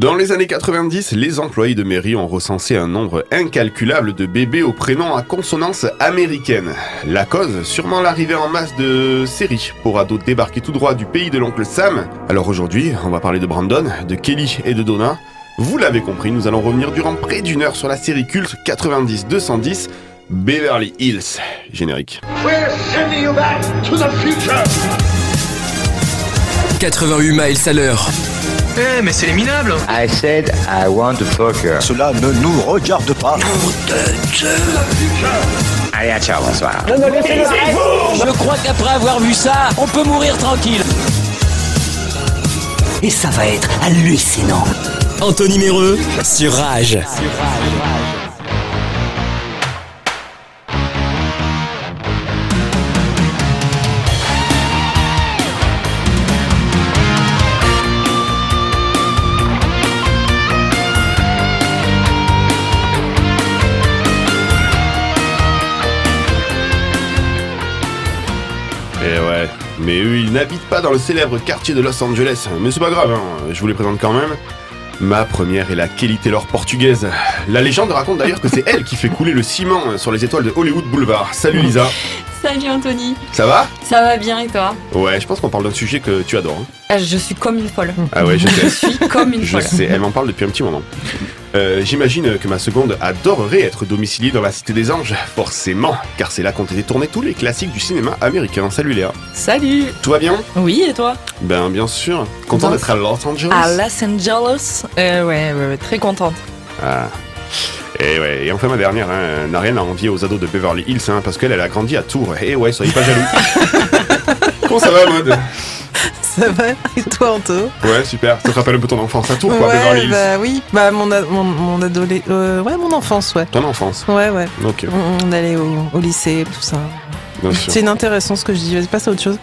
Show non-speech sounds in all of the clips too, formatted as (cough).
Dans les années 90, les employés de mairie ont recensé un nombre incalculable de bébés au prénom à consonance américaine. La cause, sûrement l'arrivée en masse de séries pour ados débarqués tout droit du pays de l'oncle Sam. Alors aujourd'hui, on va parler de Brandon, de Kelly et de Donna. Vous l'avez compris, nous allons revenir durant près d'une heure sur la série culte 90-210 Beverly Hills. Générique. We're sending you back to the future. 88 miles à l'heure. Eh, mais c'est les minables I said I want to fuck her. Cela ne nous regarde pas. Allez, à ciao, bonsoir. Je crois qu'après avoir vu ça, on peut mourir tranquille. Et ça va être hallucinant. Anthony Méreux sur Rage. Et mais eux, ils n'habitent pas dans le célèbre quartier de Los Angeles. Mais c'est pas grave, hein, je vous les présente quand même. Ma première est la Kelly Taylor portugaise. La légende raconte d'ailleurs que c'est elle qui fait couler le ciment sur les étoiles de Hollywood Boulevard. Salut Lisa, (laughs) Salut Anthony, ça va? Ça va bien et toi? Ouais, je pense qu'on parle d'un sujet que tu adores. hein. Ah, Je suis comme une folle. Ah ouais, je (laughs) Je sais. suis comme une Je folle. sais, elle m'en parle depuis un petit moment. Euh, J'imagine que ma seconde adorerait être domiciliée dans la Cité des Anges, forcément, car c'est là qu'ont été tournés tous les classiques du cinéma américain. Salut Léa. Salut Tout va bien? Oui, et toi? Ben bien sûr. Content d'être à Los Angeles? À Los Angeles euh, ouais, ouais, ouais, très contente. Ah. Et ouais, et enfin ma dernière, hein, n'a rien à envier aux ados de Beverly Hills, hein, parce qu'elle elle a grandi à Tours. Et ouais, soyez pas jaloux. (laughs) Comment ça va, Maud Ça va Et toi, Anto Ouais, super. Ça te rappelle un peu ton enfance à Tours, quoi, Ouais, bah oui. Bah mon, a- mon, mon adolé... euh, ouais, mon enfance, ouais. Ton enfance. Ouais, ouais. Ok, On, on allait au, au lycée, tout ça. C'est inintéressant ce que je dis. Vas-y, passe à autre chose.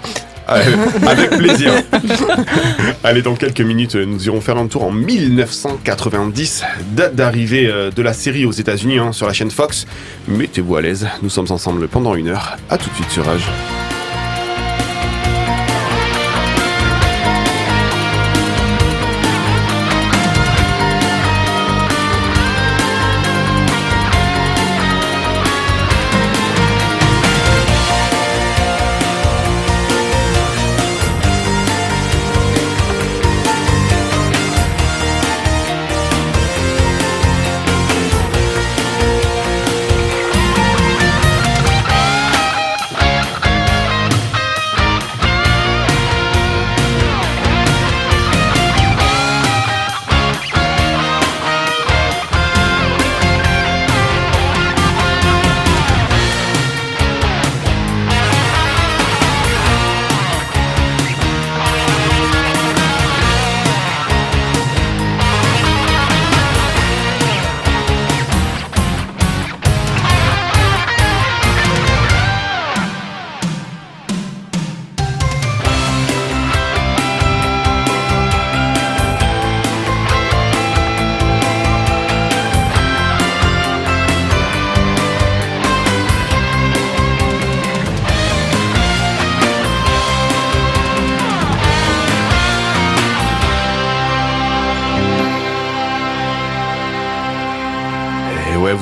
Avec (laughs) plaisir. Allez, dans quelques minutes, nous irons faire un tour en 1990, date d'arrivée euh, de la série aux États-Unis hein, sur la chaîne Fox. Mettez-vous à l'aise, nous sommes ensemble pendant une heure. À tout de suite sur Rage.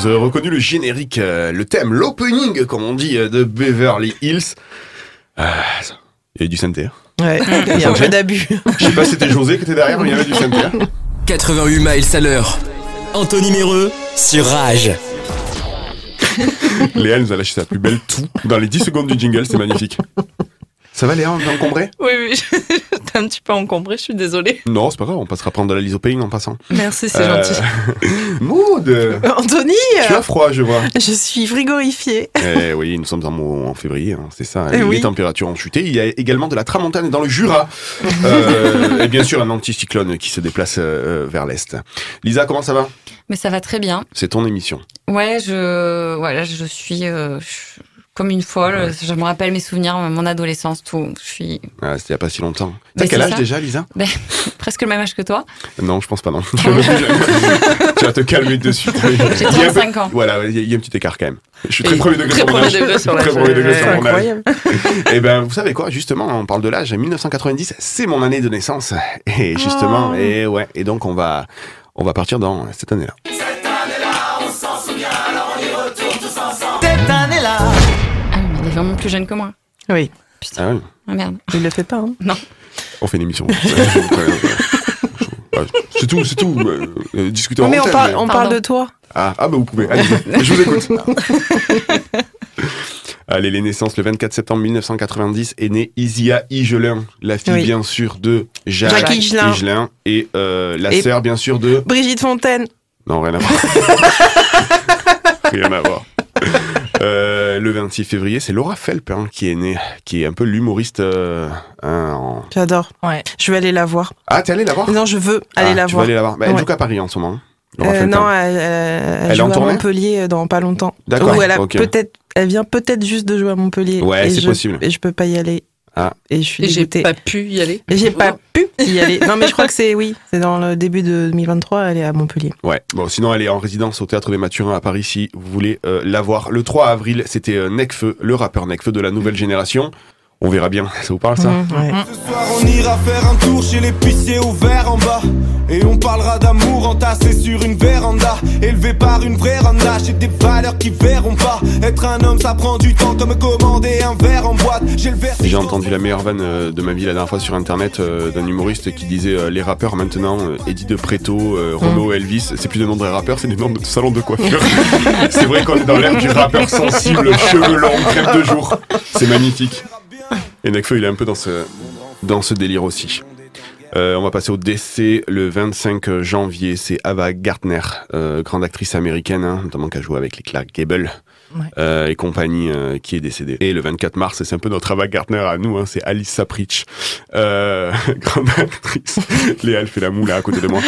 Vous avez reconnu le générique, euh, le thème, l'opening, comme on dit, euh, de Beverly Hills. Ah, il y avait du synthé. hein. Ouais, (laughs) il y a un peu d'abus. Je sais pas si c'était José qui était derrière, mais il y avait du synthé. hein. 88 miles à l'heure. Anthony Méreux sur Rage. Léa nous a lâché sa plus belle tout dans les 10 secondes du jingle, c'est magnifique. Ça va Léa, on est encombré (laughs) Oui, oui. T'es un petit peu encombré, je suis désolée. Non, c'est pas grave, on passera prendre de la lysopéine en passant. Merci, c'est Euh, gentil. (laughs) Maud (laughs) Anthony Tu as froid, je vois. Je suis frigorifiée. Eh oui, nous sommes en, février, hein, c'est ça. Eh les oui. températures ont chuté. Il y a également de la tramontane dans le Jura. Euh, et bien sûr, un anticyclone qui se déplace euh, vers l'est. Lisa, comment ça va? Mais ça va très bien. C'est ton émission. Ouais, je, voilà, je suis euh, je- Comme une folle. Je me rappelle mes souvenirs, mon adolescence, tout. Je suis Ah, C'était il y a pas si longtemps. T'as quel âge ça. déjà, Lisa (laughs) presque le même âge que toi. Non, je pense pas, non. (laughs) tu vas te calmer dessus. J'ai Il y a un peu- 35 ans. Voilà, il y, a- il y a un petit écart quand même. Je suis Et très premier degré très sur mon âge. degré sur Très premier degré sur mon âge. Incroyable. (laughs) Et ben, vous savez quoi? Justement, on parle de l'âge. 1990, c'est mon année de naissance. Et justement, Oh. et ouais. Et donc, on va, on va partir dans cette année-là. Vraiment plus jeune que moi. Oui, Ah ouais, Ah merde. il le fait pas. Hein. on fait une émission. (laughs) C'est tout, c'est tout. Euh, euh, discutez en mais on, parle, mais- on Pardon. parle de toi. Ah, ah bah vous pouvez, allez (laughs) je vous écoute. (laughs) Allez, les naissances, le 24 septembre 1990 est née Isia Higelin, la fille Oui. bien sûr de Jacques, Jacques Higelin. Higelin et euh, la Et- sœur bien sûr de... Brigitte Fontaine. Non, rien à voir. rien à voir. Euh, le 26 février, c'est Laura Felp hein, qui est née, qui est un peu l'humoriste. euh, hein, en- J'adore. Ouais. Je vais aller la voir. Ah, t'es allé la voir? Non, je veux aller Ah, la tu voir. vas aller la voir. Bah, Elle Ouais. joue qu'à Paris en ce moment. hein, Laura Euh, Felp, non, hein. elle, elle, Elle est joue en à Montpellier euh, dans pas longtemps. D'accord, elle a ok. peut-être, elle vient peut-être juste de jouer à Montpellier. Ouais, c'est possible. Et je peux pas y aller. Ah. Et je suis Et j'ai pas pu y aller. Et j'ai pas pu y (laughs) aller. Non, mais je crois que c'est oui, c'est dans le début de 2023. Elle est à Montpellier. Ouais, bon, sinon elle est en résidence au Théâtre des Mathurins à Paris si vous voulez euh, la voir. Le 3 avril, c'était euh, Necfeu, le rappeur Necfeu de la nouvelle génération. On verra bien, ça vous parle ça Mhm, ouais. Ce soir on ira faire un tour chez l'épicier au verre en bas Et on parlera d'amour entassé sur une véranda Élevé par une vraie randa J'ai des valeurs qui verront pas Être un homme ça prend du temps comme commander un verre en boîte J'ai le verre J'ai entendu la meilleure vanne euh, de ma vie la dernière fois sur internet euh, d'un humoriste qui disait euh, les rappeurs maintenant, Eddie de Preto, euh, Renaud, Elvis, c'est plus des noms de rappeurs, c'est des noms de salon de coiffure. (laughs) c'est vrai qu'on est dans l'ère du rappeur sensible, cheveux longs, crève de jour. C'est magnifique. Et Necfeu, il est un peu dans ce, dans ce délire aussi. Euh, on va passer au décès le 25 janvier. C'est Ava Gardner, euh, grande actrice américaine, hein, notamment qui a joué avec les Clark Gable Ouais. euh, et compagnie, qui est décédée. Et le 24 mars, c'est un peu notre Ava Gardner à nous, hein, c'est Alice Sapritch, (laughs) grande actrice. Léa, elle fait la moule à côté de moi,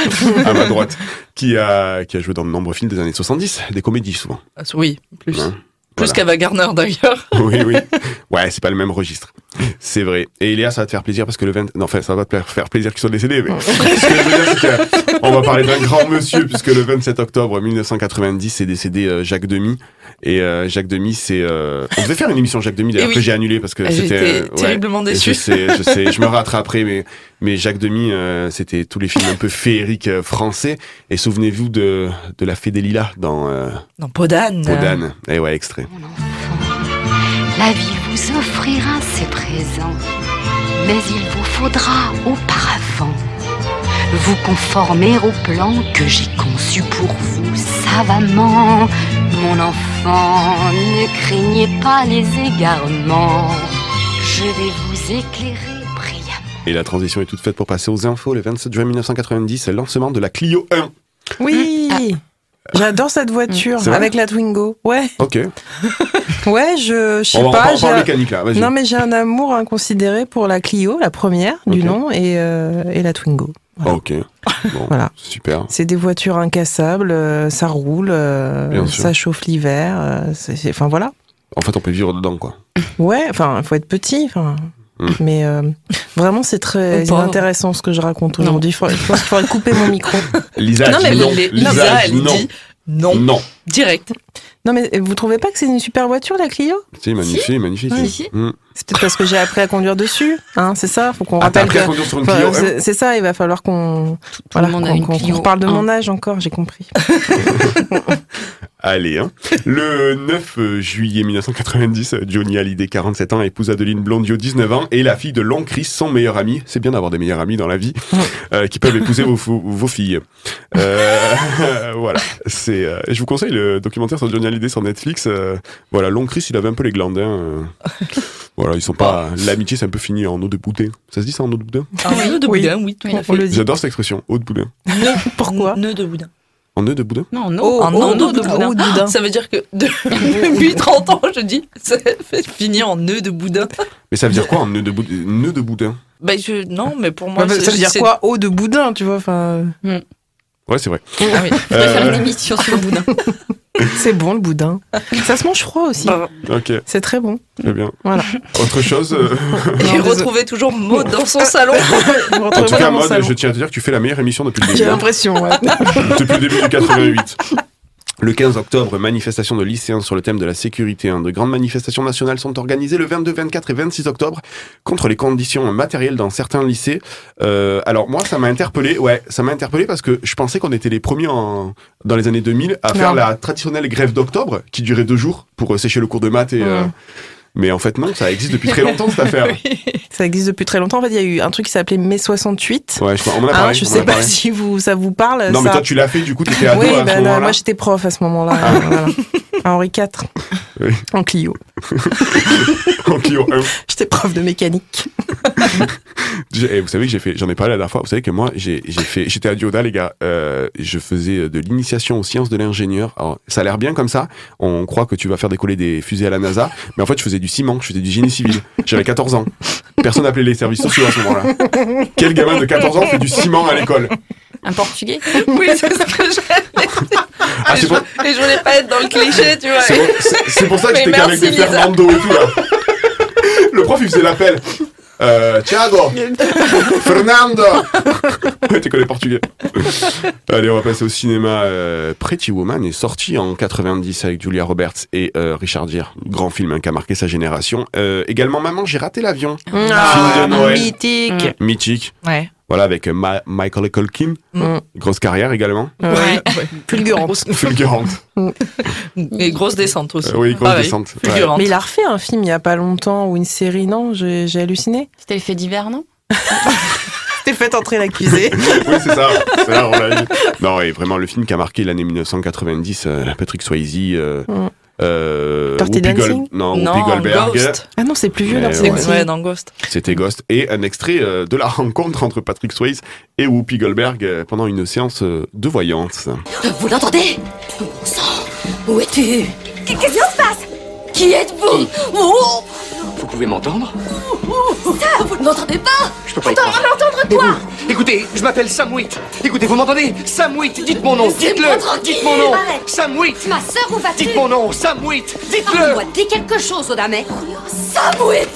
à ma droite, qui a, qui a joué dans de nombreux films des années 70, des comédies souvent. Ah, Oui, plus. Hein, Plus voilà. qu'Ava Garner d'ailleurs. Oui, oui. Ouais, c'est pas le même registre. C'est vrai. Et Léa, ça va te faire plaisir parce que le 20... Non, enfin, ça va te faire plaisir qu'ils soient décédés, mais (laughs) ce que je veux dire, c'est que on va parler d'un grand monsieur puisque le 27 octobre 1990 est décédé euh, Jacques Demy. Et euh, Jacques Demy, c'est... euh, On devait faire une émission Jacques Demy, d'ailleurs, oui. que j'ai annulé parce que Ah, c'était... J'étais euh, ouais. terriblement Et déçue. Je sais, je sais, je me rattraperai, mais, mais Jacques Demy, euh, c'était tous les films un peu féeriques euh, français. Et souvenez-vous de, de La Fée des Lilas dans euh, Dans Podane. Podane. Et ouais, extrait. La vie vous offrira ses présents, mais il vous faudra auparavant vous conformer au plan que j'ai conçu pour vous savamment. Mon enfant, ne craignez pas les égarements, je vais vous éclairer brillamment. Et la transition est toute faite pour passer aux infos. Le 27 juin 1990, c'est le lancement de la Clio 1. Oui. J'adore cette voiture avec la Twingo. Ouais, Ok. (laughs) ouais, je, je sais On pas. on un- mécanique là. Vas-y. Non, mais j'ai un amour inconsidéré pour la Clio, la première du nom, et, euh, et la Twingo. Voilà. Ok. Bon, (laughs) Voilà. super. C'est des voitures incassables, euh, ça roule, euh, ça chauffe l'hiver. euh, Enfin voilà. En fait, on peut vivre dedans, quoi. Ouais, enfin, il faut être petit. Enfin, Mm. mais euh, vraiment, c'est très intéressant ce que je raconte aujourd'hui. Il faudrait- je pense qu'il faudrait couper mon micro. (laughs) Lisa, Non, mais non. les- Lisa, Lisa, elle dit non. dit non. Non. Direct. Non, mais vous trouvez pas que c'est une super voiture, la Clio? C'est magnifique, magnifique. Oui. Si. Mm. C'est peut-être parce que j'ai appris à conduire dessus. Hein, c'est ça? Faut qu'on Ah, rappelle appris à que. conduire sur une Enfin, Clio 1 c'est c'est ça, il va falloir qu'on Tout le monde a qu'on- une qu'on- Clio qu'on reparle de 1. mon âge encore, j'ai compris. (laughs) Allez, hein. Le 9 juillet 1990, Johnny Hallyday, 47 ans, épouse Adeline Blondio, 19 ans, et la fille de Long Chris, son meilleur ami. C'est bien d'avoir des meilleurs amis dans la vie, euh, qui peuvent épouser vos, filles. Euh, (laughs) voilà. C'est, euh, je vous conseille le documentaire sur Johnny Hallyday sur Netflix. euh, voilà, Long Chris, il avait un peu les glandins. euh. (laughs) voilà, ils sont pas. L'amitié, c'est un peu fini en eau de boudin. Ça se dit ça en eau de boudin? Un nœud de Oui. boudin, oui, tout Oui. J'adore cette expression, eau de boudin. Pourquoi? Nœud de boudin. En nœud de boudin? Non, non. Oh, oh, nœud de oh, boudin. oh, de boudin. Ça veut dire que de- (laughs) depuis 30 ans, je dis, ça fait finir en nœud de boudin. Mais ça veut dire quoi, un nœud de boudin Nœud de boudin? Bah, je, non, mais pour moi, Ouais, c'est- ça veut dire c'est- quoi Eau de boudin, tu vois enfin, Ouais, c'est vrai. Ah oui. On va faire Euh, une émission sur le boudin. (laughs) (laughs) C'est bon le boudin. Ça se mange froid aussi. Ok, C'est très bon. très bien. Voilà. Autre chose euh, (laughs) Et Non, retrouver toujours Maud dans son salon. (laughs) En tout cas, Maud, je tiens à te dire que tu fais la meilleure émission depuis le J'ai début. hein. l'impression, ouais. depuis le début du 88. Le 15 octobre, manifestation de lycéens sur le thème de la sécurité. De grandes manifestations nationales sont organisées le 22, 24 et 26 octobre contre les conditions matérielles dans certains lycées. Euh, alors moi, ça m'a interpellé. Ouais, ça m'a interpellé parce que je pensais qu'on était les premiers en, dans les années 2000 à faire Non. la traditionnelle grève d'octobre qui durait deux jours pour euh, sécher le cours de maths et. euh, Mm. Mais en fait non, ça existe depuis très longtemps cette affaire. (laughs) Ça existe depuis très longtemps. En fait, il y a eu un truc qui s'appait mai 68. Ouais, je, on m'en a Hein, parlé. je on sais a pas si vous, ça vous parle. Non, mais toi tu l'as fait, du coup t'étais ado oui, à ce ben, moment-là. Ah. moi j'étais prof à ce moment-là. voilà. À Henri IV. Oui. En Clio. (laughs) En Clio 1. J'étais prof de mécanique. (laughs) J'ai- eh, vous savez que j'ai fait, j'en ai parlé la dernière fois. Vous savez que moi, j'ai j'ai fait, j'étais à Dioda, les gars. Euh, je faisais de l'initiation aux sciences de l'ingénieur. Alors, ça a l'air bien comme ça. On croit que tu vas faire décoller des fusées à la NASA, mais en fait, je faisais du ciment, je faisais du génie civil. J'avais 14 ans. Personne n'appelait les services sociaux à ce moment-là. Quel gamin de 14 ans fait du ciment à l'école? Un portugais? Oui, c'est ce que j'allais dire. Ah, et, pour, et je voulais pas être dans le cliché, tu vois. c'est pour- ça que j'étais qu'avec des Lisa. Fernando et tout là. Le prof, il faisait l'appel. Euh, Thiago, Fernando. Ouais, (laughs) tu connais portugais. Allez, on va passer au cinéma. Euh, Pretty Woman est sorti en 90 avec Julia Roberts et euh, Richard Gere. Grand film hein, qui a marqué sa génération. Euh, également, Maman, j'ai raté l'avion. Ah, de Noël. Mythique. Mythique. Ouais. Voilà, avec euh, Ma- Michael Culkin. Mm. Grosse carrière également. Ouais. Fulgurante. Fulgurante. Et grosse descente aussi. Euh, oui, grosse Pareil, descente. Ouais. Fulgurante. Mais il a refait un film il y a pas longtemps ou une série, non? J'ai halluciné. C'était les faits divers, non? (laughs) T'es fait entrer l'accusé. (laughs) oui, c'est ça. C'est ça, on. Non, et vraiment, le film qui a marqué l'année 1990, euh, Patrick Swayze, euh, Mm. Euh, Dirty Dancing non, Non, Whoopi Goldberg, Ghost. Ah non, c'est plus vieux Mais là. ouais. Dans Ghost. c'était Ghost, et un extrait euh, de la rencontre entre Patrick Swayze et Whoopi Goldberg euh, pendant une séance euh, de voyance. Vous l'entendez? Bon sang, où es-tu? Qu'est-ce qui se passe? Qui êtes-vous? Vous pouvez m'entendre? Vous ne m'entendez pas Je peux pas Attends, croire. l'entendre Mais toi vous, écoutez, je m'appelle Sam Witt. Écoutez, vous m'entendez Sam Witt, dites mon nom, dites-le. Dites mon nom. Sam Witt. Ma sœur, où vas-tu Dites mon nom, Sam Witt. Dites-le. Parle-moi, dis quelque chose, Odamet Samouit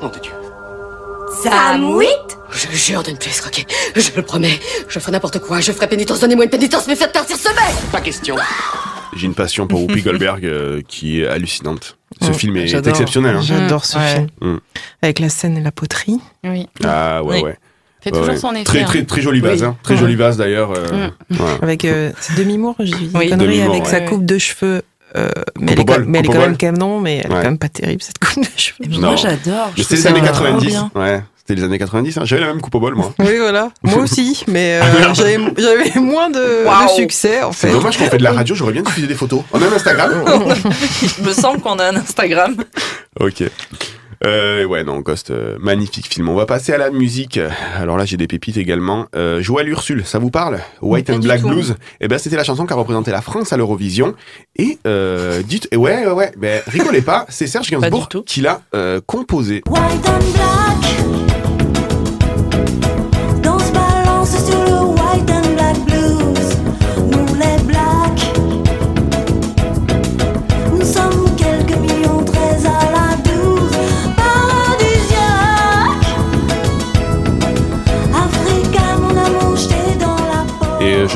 Nom de Dieu. Samouit Je jure de ne plus escroquer. Je le promets. Je ferai n'importe quoi. Je ferai pénitence. Donnez-moi une pénitence, mais faites partir ce mec Pas question. J'ai une passion pour Whoopi Goldberg euh, qui est hallucinante. Ce Oh, film est exceptionnel. hein. J'adore ce Ouais. film. Mm. Avec la scène et la poterie. Oui. Ah ouais, Oui. ouais. Fait Ouais, toujours ouais. son effet. Très, hein. très, très jolie vase. Oui. Hein. Très Ouais. jolie vase d'ailleurs. euh, Mm. ouais. Avec euh, demi-mour, une Oui. connerie, avec ouais. sa coupe de cheveux. Euh, mais, elle est, Coupe au quand- bol, mais elle est coupe quand au même canon, mais elle est quand même pas terrible cette coupe de cheveux. Moi j'adore. C'était les années ça trop 90. bien. Ouais, c'était les années 90. hein. J'avais la même coupe au bol, moi. (laughs) Oui, voilà. Moi aussi, mais euh, Ah, merde. j'avais j'avais moins de, de succès en C'est fait. dommage qu'on fait de la radio, j'aurais bien diffusé des photos. On a un Instagram (laughs) Il me semble qu'on a un Instagram. Ok. Euh, ouais, non, Ghost, euh, magnifique film. On va passer à la musique. Alors là, j'ai des pépites également. Euh, Joël Ursule, ça vous parle? White and Black. Blues. Eh ben, c'était la chanson qui a représenté la France à l'Eurovision. Et euh, dites, et ouais, ouais, ouais, ben, rigolez pas, c'est Serge Gainsbourg qui l'a euh, composé. White and black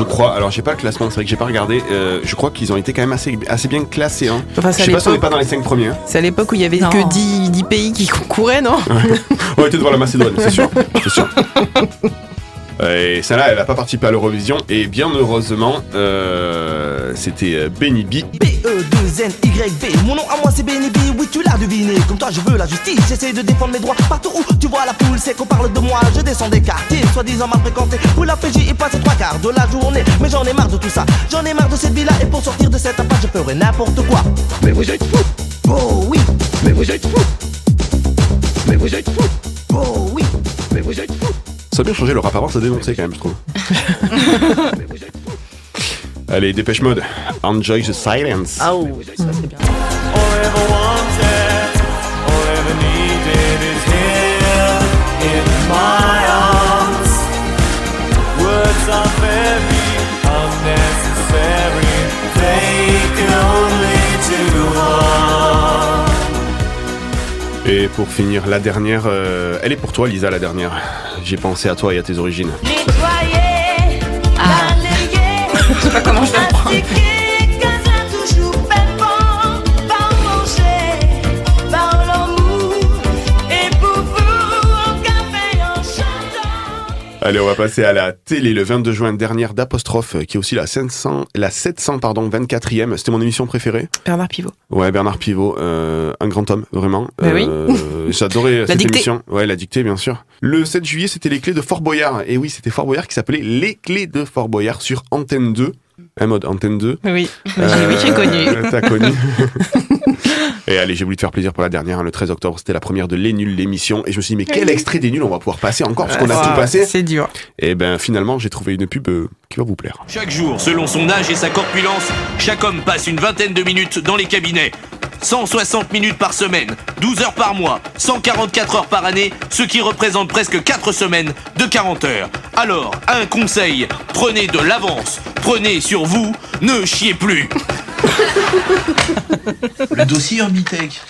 je crois, alors j'ai pas le classement, c'est vrai que j'ai pas regardé. euh, je crois qu'ils ont été quand même assez, assez bien classés. Hein. Enfin, Je sais pas si on est l'époque- pas dans les 5 premiers. hein. c'est à l'époque où il y avait Non. que 10, 10 pays qui concouraient, non? (laughs) On était devant la Macédoine, c'est sûr. C'est sûr. (laughs) Et celle-là, elle n'a pas participé à l'Eurovision. Et bien heureusement, euh, c'était euh, Benny B. B-E-2-N-Y-B Mon nom à moi c'est Benny B, oui tu l'as deviné. Comme toi je veux la justice, j'essaie de défendre mes droits Partout où tu vois la foule, c'est qu'on parle de moi. Je descends des quartiers, soi-disant mal fréquentés. Où la PJ y passe trois quarts de la journée. Mais j'en ai marre de tout ça, j'en ai marre de cette vie-là. Et pour sortir de cette impasse je ferai n'importe quoi. Mais vous êtes fous. Oh oui. Mais vous êtes fous. Mais vous êtes fous. Oh oui. Mais vous êtes fous Ça a bien changé le rap avant, ça dénonçait quand même, je trouve. (laughs) Allez, dépêche mode. Enjoy the silence. Ah oh, ça c'est bien. Et pour finir, la dernière, euh, elle est pour toi, Lisa, la dernière. J'ai pensé à toi et à tes origines. Nettoyer, Ah. balayer, (laughs) Je sais pas comment je vais prendre. Allez, on va passer à la télé le 22 juin, dernière d'apostrophe, euh, qui est aussi la 700, la 700 pardon, 24e. C'était mon émission préférée. Bernard Pivot. Ouais, Bernard Pivot, euh, un grand homme, vraiment. Bah oui. Euh, (laughs) J'adorais cette dictée. émission. Ouais, la dictée, bien sûr. Le 7 juillet, c'était les clés de Fort Boyard. Et oui, c'était Fort Boyard qui s'appelait Les clés de Fort Boyard sur Antenne 2. Un mode Antenne 2. Oui, J'ai- oui, j'ai connu. Euh, T'as connu. (laughs) Et allez, j'ai voulu te faire plaisir pour la dernière. hein, Le 13 octobre, c'était la première de Les Nuls, l'émission. Et je me suis dit, mais quel extrait des Nuls on va pouvoir passer encore Parce qu'on a Ah, tout passé. C'est dur. Et ben finalement, j'ai trouvé une pub euh, qui va vous plaire. Chaque jour, selon son âge et sa corpulence, chaque homme passe une vingtaine de minutes dans les cabinets. 160 minutes par semaine, 12 heures par mois, 144 heures par année, ce qui représente presque 4 semaines de 40 heures. Alors, un conseil, prenez de l'avance, prenez sur vous, ne chiez plus. (laughs) Le dossier Orbitech.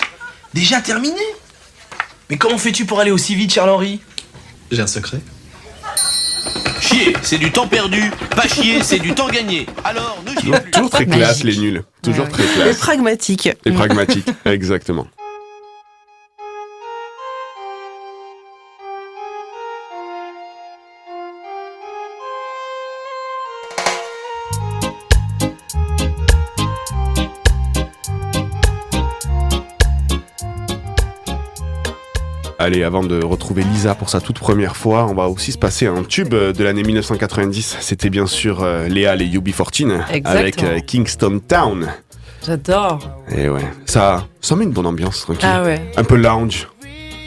Déjà terminé? Mais comment fais-tu pour aller aussi vite, Charles-Henri? J'ai un secret. Chier, c'est du temps perdu, pas chier, c'est du temps gagné. Alors, ne chiez Toujours, plus. toujours très classe, Magique. les nuls. Toujours Ouais. très Et classe. pragmatique. Et pragmatique. (laughs) Exactement. Allez, avant de retrouver Lisa pour sa toute première fois, on va aussi se passer un tube euh, de l'année 1990. C'était bien sûr euh, Léa et UB14 avec euh, Kingston Town. J'adore. Et ouais, ça, ça met une bonne ambiance, tranquille. Ah ouais. Un peu lounge.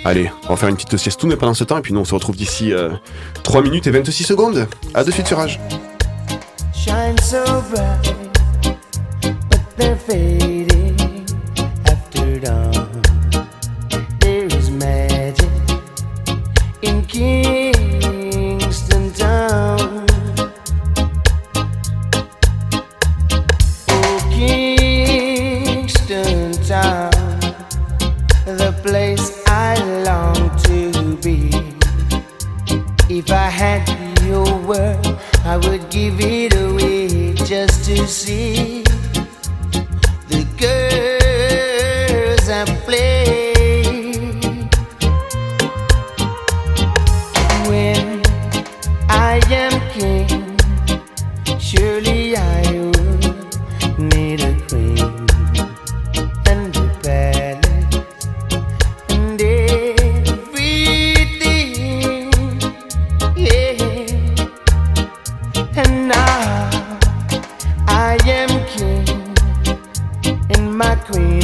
Allez, on va faire une petite sieste pendant ce temps et puis nous on se retrouve d'ici euh, 3 minutes et 26 secondes. À de suite sur Rage. shine so bright, but Kingston Town. Oh, Kingston Town, the place I long to be. If I had your word, I would give it away just to see the girls I am king, and my queen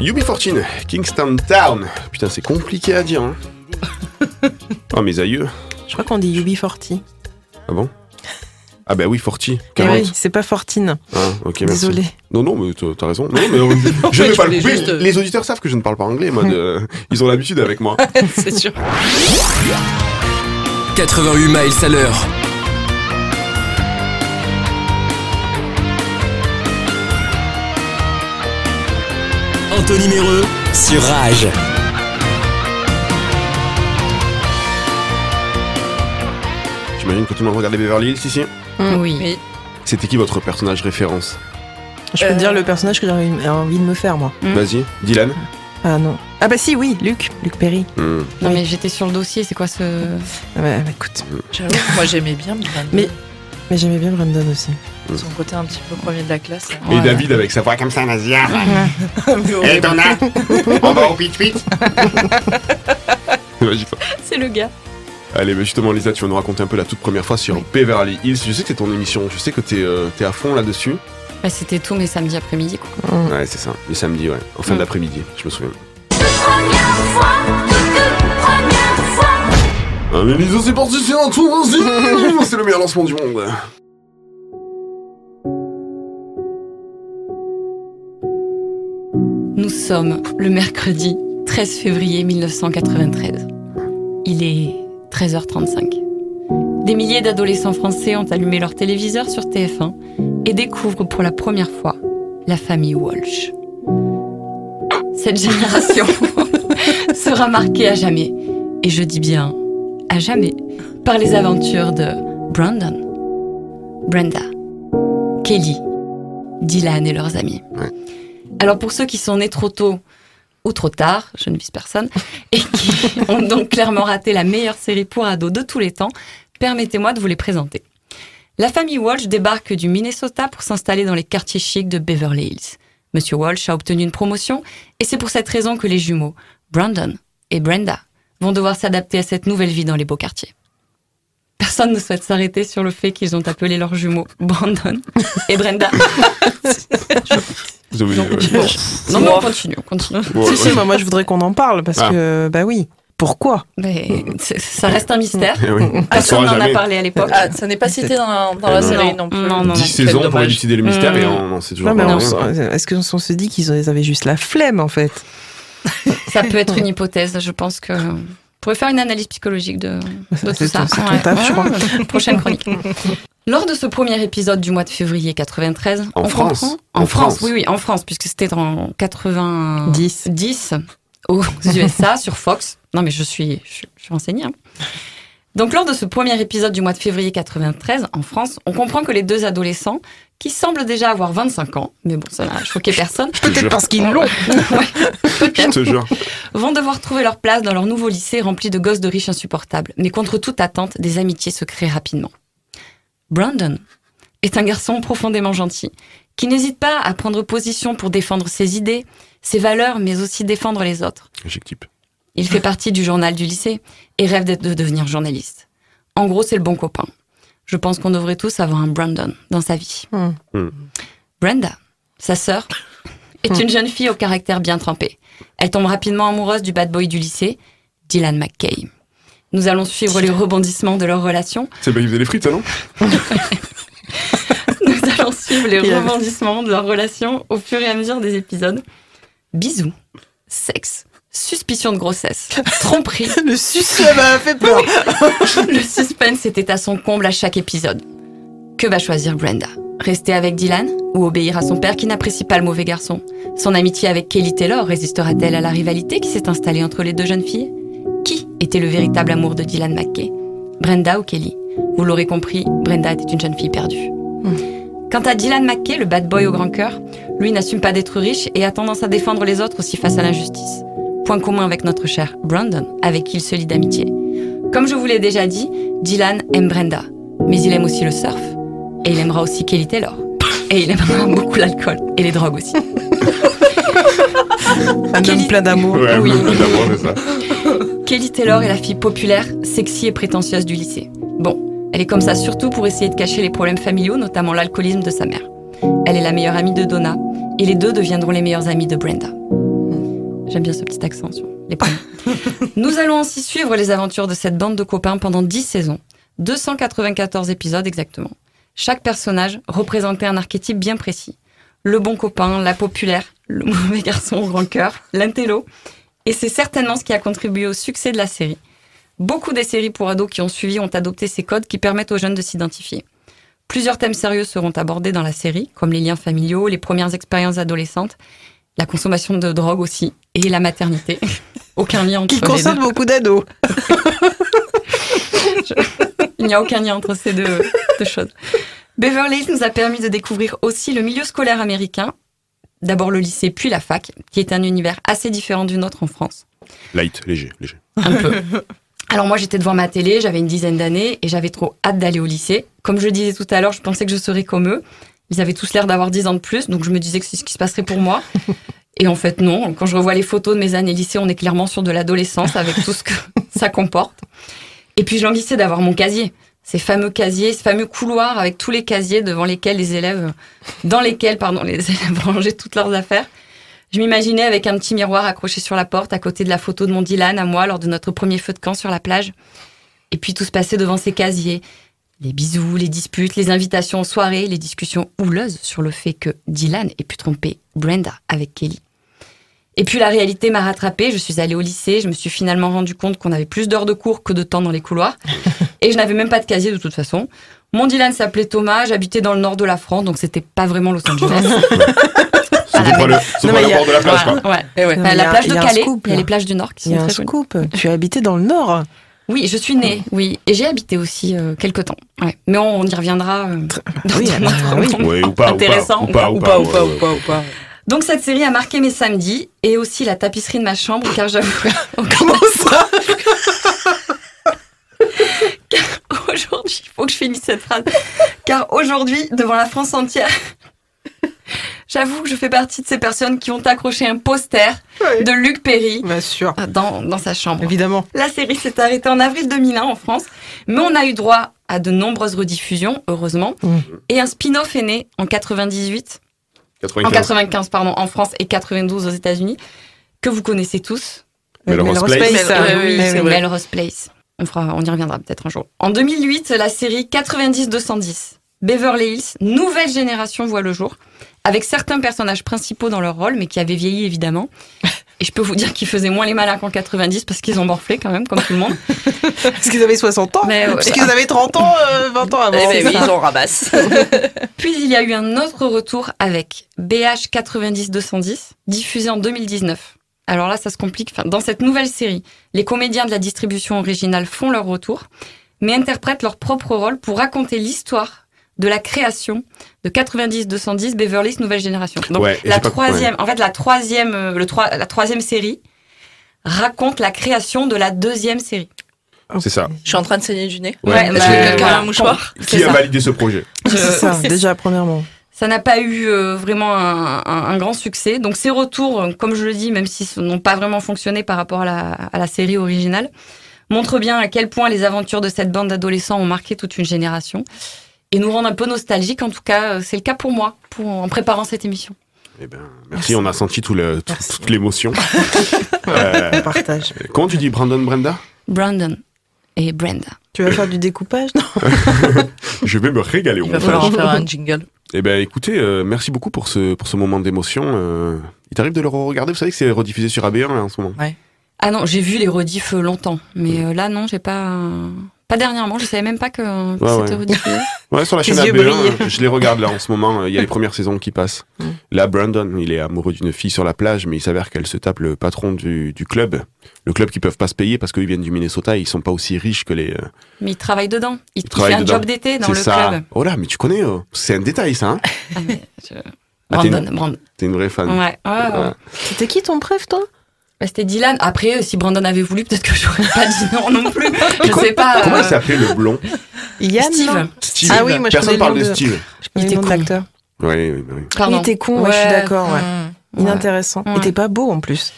UB14, Kingston Town. Putain, c'est compliqué à dire. Hein. (laughs) oh, mes aïeux. Je crois qu'on dit UB40. Ah bon? Ah bah oui, 40. Eh 40. oui, c'est pas Fortine. Ah, ok, merci. Désolé. Non, non, mais t'as raison. Non, mais euh, (laughs) je vais je pas le juste, euh, Les auditeurs savent que je ne parle pas anglais. Moi, de- ils ont l'habitude avec moi. (laughs) C'est sûr. 88 miles à l'heure. Anthony Méreux sur Rage. J'imagine que tout le monde regarde les Beverly Hills ici. Oui. C'était qui votre personnage référence Je peux Euh. te dire le personnage que j'aurais envie de me faire, moi. Mm. Vas-y, Dylan. Ah non. Ah bah si, oui, Luc. Luc Perry. Hmm. Non, mais j'étais sur le dossier, c'est quoi ce. Ah bah, bah, écoute. J'avoue que moi j'aimais bien. Mais, mais j'aimais bien Brandon aussi. son côté un petit peu premier de la classe. Et David avec sa voix comme ça, Nazia. (laughs) Et. Donna (laughs) On va au pitch pitch Vas-y, quoi. C'est le gars. Allez, mais justement, Lisa, tu vas nous raconter un peu la toute première fois sur Beverly Hills. Je sais que c'est ton émission, je sais que t'es euh, t'es à fond là-dessus. Bah, C'était tous mes samedis après-midi, quoi. Ouais, c'est ça, les samedis, ouais, en fin Mm. d'après-midi, je me souviens. Allez, Lisa, c'est parti, c'est un tour, vas-y (laughs) C'est le meilleur lancement du monde Nous sommes le mercredi 13 février 1993. Il est 13h35. Des milliers d'adolescents français ont allumé leur téléviseur sur TF1 et découvrent pour la première fois la famille Walsh. Cette génération (laughs) (laughs) sera marquée à jamais, et je dis bien à jamais, par les aventures de Brandon, Brenda, Kelly, Dylan et leurs amis. Alors pour ceux qui sont nés trop tôt ou trop tard, je ne vise personne, (laughs) et qui ont donc clairement raté la meilleure série pour ados de tous les temps, permettez-moi de vous les présenter. La famille Walsh débarque du Minnesota pour s'installer dans les quartiers chics de Beverly Hills. Monsieur Walsh a obtenu une promotion et c'est pour cette raison que les jumeaux, Brandon et Brenda, vont devoir s'adapter à cette nouvelle vie dans les beaux quartiers. Personne ne souhaite s'arrêter sur le fait qu'ils ont appelé leurs jumeaux Brandon et Brenda. (laughs) Vous avez- Donc, ouais. bon. Non, mais on continue, on continue. Bon, si, ouais. si, moi, moi, je voudrais qu'on en parle parce Ah. que, bah oui. Pourquoi? Mais ça reste un mystère. Eh oui, Personne n'en a parlé à l'époque. Ah, ça n'est pas cité dans, dans la Non. série non plus. Non, non, 10 non. saisons pour élucider le mystère et Mm. on n'en sait toujours pas Est-ce qu'on se dit qu'ils avaient juste la flemme, en fait? (laughs) Ça peut être une hypothèse. Je pense que on pourrait faire une analyse psychologique de, de tout ça. ton- c'est ton taf, je crois. (laughs) Prochaine chronique. Lors de ce premier épisode du mois de février 93, En on France. comprend- En En France, France. oui, oui, en France, puisque c'était en 90 10. aux (laughs) USA sur Fox. Non, mais je suis, je, suis- je suis renseignée. hein. Donc, lors de ce premier épisode du mois de février 93, en France, on comprend que les deux adolescents, qui semblent déjà avoir 25 ans, mais bon, ça n'a choqué personne. Peut-être parce qu'ils l'ont. (laughs) Ouais, Je peut-être te jure. vont devoir trouver leur place dans leur nouveau lycée rempli de gosses de riches insupportables. Mais contre toute attente, des amitiés se créent rapidement. Brandon est un garçon profondément gentil, qui n'hésite pas à prendre position pour défendre ses idées, ses valeurs, mais aussi défendre les autres. Il fait partie du journal du lycée et rêve d'être- de devenir journaliste. En gros, c'est le bon copain. Je pense qu'on devrait tous avoir un Brandon dans sa vie. Hmm. Hmm. Brenda, sa sœur, (laughs) est une jeune fille au caractère bien trempé. Elle tombe rapidement amoureuse du bad boy du lycée, Dylan McKay. Nous allons suivre les rebondissements de leur relation. C'est pas qui faisait les frites, ça, non? (laughs) Nous allons suivre les Il rebondissements de leur relation au fur et à mesure des épisodes. Bisous, sexe, suspicion de grossesse, tromperie. (laughs) Le succès m'a fait peur. (laughs) Le suspense était à son comble à chaque épisode. Que va choisir Brenda? Rester avec Dylan ou obéir à son père qui n'apprécie pas le mauvais garçon? Son amitié avec Kelly Taylor résistera-t-elle à la rivalité qui s'est installée entre les deux jeunes filles? Qui était le véritable amour de Dylan McKay? Brenda ou Kelly? Vous l'aurez compris, Brenda était une jeune fille perdue. Quant à Dylan McKay, le bad boy au grand cœur, lui n'assume pas d'être riche et a tendance à défendre les autres aussi face à l'injustice. Point commun avec notre cher Brandon, avec qui il se lie d'amitié. Comme je vous l'ai déjà dit, Dylan aime Brenda, mais il aime aussi le surf, et il aimera aussi Kelly Taylor. Et il aimera (laughs) beaucoup l'alcool et les drogues aussi. (laughs) Un homme plein d'amour. Ouais, Oui. ça. (laughs) Kelly Taylor est la fille populaire, sexy et prétentieuse du lycée. Bon, elle est comme ça surtout pour essayer de cacher les problèmes familiaux, notamment l'alcoolisme de sa mère. Elle est la meilleure amie de Donna, et les deux deviendront les meilleurs amis de Brenda. J'aime bien ce petit accent sur les prénoms. (laughs) Nous allons ainsi suivre les aventures de cette bande de copains pendant 10 saisons. 294 épisodes exactement. Chaque personnage représentait un archétype bien précis. Le bon copain, la populaire, le (laughs) mauvais garçon au grand cœur, l'intello. Et c'est certainement ce qui a contribué au succès de la série. Beaucoup des séries pour ados qui ont suivi ont adopté ces codes qui permettent aux jeunes de s'identifier. Plusieurs thèmes sérieux seront abordés dans la série, comme les liens familiaux, les premières expériences adolescentes, la consommation de drogue aussi, et la maternité. (laughs) Aucun lien entre Qui les consomme deux. beaucoup d'ados. (laughs) Il n'y a aucun lien entre ces deux, deux choses. Beverly Hills nous a permis de découvrir aussi le milieu scolaire américain, d'abord le lycée puis la fac, qui est un univers assez différent du nôtre en France. Light, léger, léger. Un peu. (laughs) Alors moi j'étais devant ma télé, j'avais une dizaine d'années et j'avais trop hâte d'aller au lycée. Comme je le disais tout à l'heure, je pensais que je serais comme eux. Ils avaient tous l'air d'avoir 10 ans de plus, donc je me disais que c'est ce qui se passerait pour moi. Et en fait non, quand je revois les photos de mes années lycée, on est clairement sur de l'adolescence avec tout ce que (laughs) ça comporte. Et puis je languissais d'avoir mon casier. Ces fameux casiers, ce fameux couloir avec tous les casiers devant lesquels les élèves, dans lesquels, pardon, les (laughs) élèves rangeaient toutes leurs affaires. Je m'imaginais avec un petit miroir accroché sur la porte à côté de la photo de mon Dylan à moi lors de notre premier feu de camp sur la plage. Et puis tout se passait devant ces casiers. Les bisous, les disputes, les invitations aux soirées, les discussions houleuses sur le fait que Dylan ait pu tromper Brenda avec Kelly. Et puis la réalité m'a rattrapée, je suis allée au lycée, je me suis finalement rendu compte qu'on avait plus d'heures de cours que de temps dans les couloirs. (laughs) Et je n'avais même pas de casier de toute façon. Mon Dylan s'appelait Thomas, j'habitais dans le nord de la France, donc c'était pas vraiment Los Angeles. Surtout (laughs) pas le, pas le bord de la plage, quoi. Ouais. Ouais. Non, la a- plage de Calais, il y a les plages du Nord qui Il y sont a un très jolies. scoop. Tu as habité dans le Nord. Oui, je suis née, oui. Et j'ai habité aussi euh, quelques temps. Ouais. Mais on y reviendra euh, dans oui, un autre oui. moment Ouais, ou pas, ou pas, intéressant. ou pas, ou pas, ou pas, ou pas, ou pas. Donc cette série a marqué mes samedis et aussi la tapisserie de ma chambre car j'avoue... (laughs) Comment ça (laughs) car aujourd'hui, il faut que je finisse cette phrase. Car aujourd'hui, devant la France entière, j'avoue que je fais partie de ces personnes qui ont accroché un poster de Luc Perry Bien sûr. dans, dans sa chambre. Évidemment. La série s'est arrêtée en avril 2001 en France, mais on a eu droit à de nombreuses rediffusions, heureusement. Mm. Et un spin-off est né en 98, en 95. 95 pardon, en France et 92 aux États-unis, que vous connaissez tous. Melrose Melrose Place. Place, Euh, euh. Melrose Place. On, fera, on y reviendra peut-être un jour. En 2008, la série 90-210, Beverly Hills, nouvelle génération voit le jour, avec certains personnages principaux dans leur rôle, mais qui avaient vieilli évidemment. Et je peux vous dire qu'ils faisaient moins les malins qu'en 90 parce qu'ils ont morflé quand même, comme tout le monde. Parce qu'ils avaient 60 ans. Mais ouais. Parce qu'ils avaient 30 ans, euh, 20 ans avant. Eh ben oui, ils en ramassent. (laughs) Puis il y a eu un autre retour avec BH 90-210, diffusé en 2019. Alors là, ça se complique. Enfin, dans cette nouvelle série, les comédiens de la distribution originale font leur retour, mais interprètent leur propre rôle pour raconter l'histoire de la création de 90-210 Beverly Nouvelle Génération. Donc Ouais, la pas- troisième, en fait, la troisième, euh, le trois- la troisième série raconte la création de la deuxième série. C'est ça. Je suis en train de saigner du nez. Ouais, Ouais, bah, Quelqu'un a un mouchoir Qui a ça. validé ce projet (laughs) C'est ça, (laughs) déjà, premièrement. Ça n'a pas eu euh, vraiment un, un- un grand succès. Donc ces retours, euh, comme je le dis, même s'ils n'ont pas vraiment fonctionné par rapport à la, à la série originale, montrent bien à quel point les aventures de cette bande d'adolescents ont marqué toute une génération et nous rendent un peu nostalgiques. En tout cas, euh, c'est le cas pour moi, pour, en préparant cette émission. Eh ben, merci, on a senti tout le, tout- toute l'émotion. (laughs) Euh, On partage. comment tu dis Brandon Brenda? Brandon et Brenda. Tu vas faire du découpage Non? (laughs) Je vais me régaler au Il va falloir en faire un jingle. (laughs) Eh ben, écoutez, euh, merci beaucoup pour ce, pour ce moment d'émotion. euh, il t'arrive de le regarder Vous savez que c'est rediffusé sur AB1 là, en ce moment. Ah non, j'ai vu les rediffs longtemps, mais euh, là non, j'ai pas, pas dernièrement. Je savais même pas que, que Ouais, c'était ouais. rediffusé. (laughs) Ouais, sur la chaîne AB1, brillent. euh, je les regarde là en ce moment. Il y a les (laughs) premières saisons qui passent. Là, Brandon, il est amoureux d'une fille sur la plage, mais il s'avère qu'elle se tape le patron du, du club. Le club qu'ils peuvent pas se payer parce qu'ils viennent du Minnesota et ils sont pas aussi riches que les. euh, Mais il travaille dedans. Il, il travaillent fait un dedans. job d'été dans C'est le ça. club. Oh là, mais tu connais, euh, c'est un détail ça. Hein Ah, mais je- Ah, Brandon, Brandon. T'es une vraie fan. Ouais, ouais, ouais. Ouais. C'était qui ton préf, toi? Bah, c'était Dylan. Après, si Brandon avait voulu, peut-être que j'aurais pas dit non non plus. Je sais pas. Comment euh, il s'appelait le blond Yann Steve. Steve. Ah oui, moi je Personne connais parle le de Steve. Je Il était con. Oui, oui, oui. Pardon. Il était con, ouais, je suis d'accord. Ouais. hum, Inintéressant. Ouais. Il était pas beau en plus.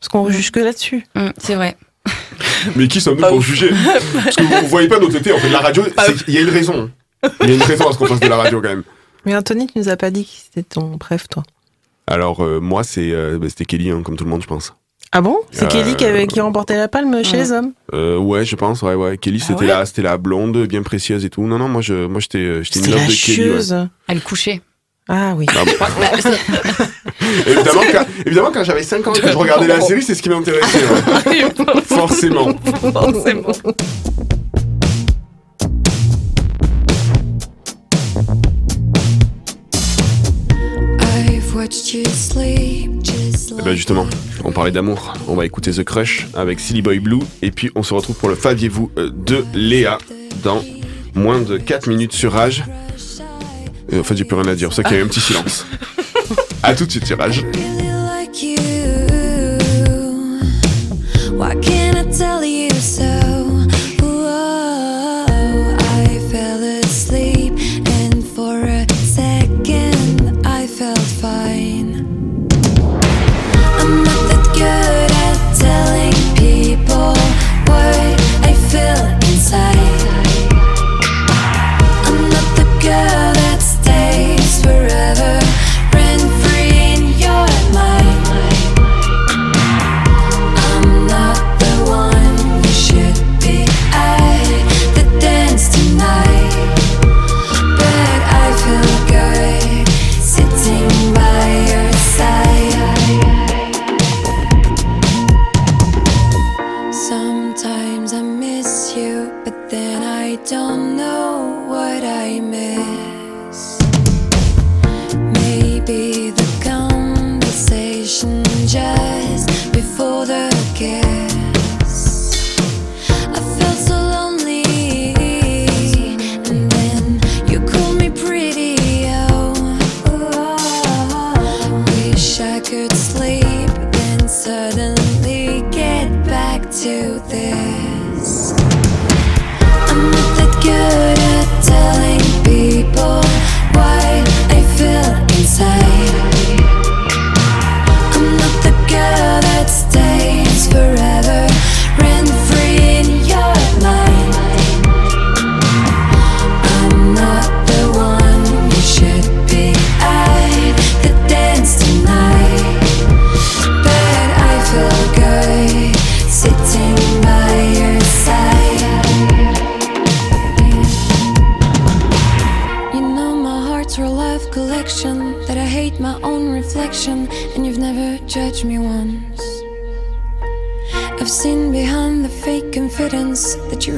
Parce qu'on juge que là-dessus. hum, c'est vrai. Mais qui sommes-nous pour juger Parce que vous, vous voyez pas nos tétés, on fait la radio. qu'il y a une raison. Il y a une raison à ce qu'on fasse de la radio quand même. Mais Anthony, tu nous as pas dit qui c'était ton préf, toi. Alors euh, moi, c'est euh, bah, c'était Kelly, hein, comme tout le monde, je pense. Ah bon? C'est Euh, Kelly qui, avait, qui remportait la palme chez les hommes? Euh, ouais, je pense, ouais, ouais. Kelly, c'était ouais? la, c'était la blonde, bien précieuse et tout. Non, non, moi, je, moi, j'étais, euh, j'étais une love la de Kelly. ouais. chieuse. Elle couchait. Ah oui. Ah bon. (laughs) évidemment, quand, évidemment, quand j'avais 5 ans et que je regardais la série, c'est ce qui m'intéressait. ouais. (laughs) Forcément. Forcément. Eh ben, justement, on parlait d'amour. On va écouter The Crush avec Silly Boy Blue. Et puis, on se retrouve pour le Faviez-vous euh, de Léa dans moins de 4 minutes sur Rage. Euh, en fait, j'ai plus rien à dire. C'est ça qu'il y a eu un petit silence. (laughs) à tout de suite sur Rage.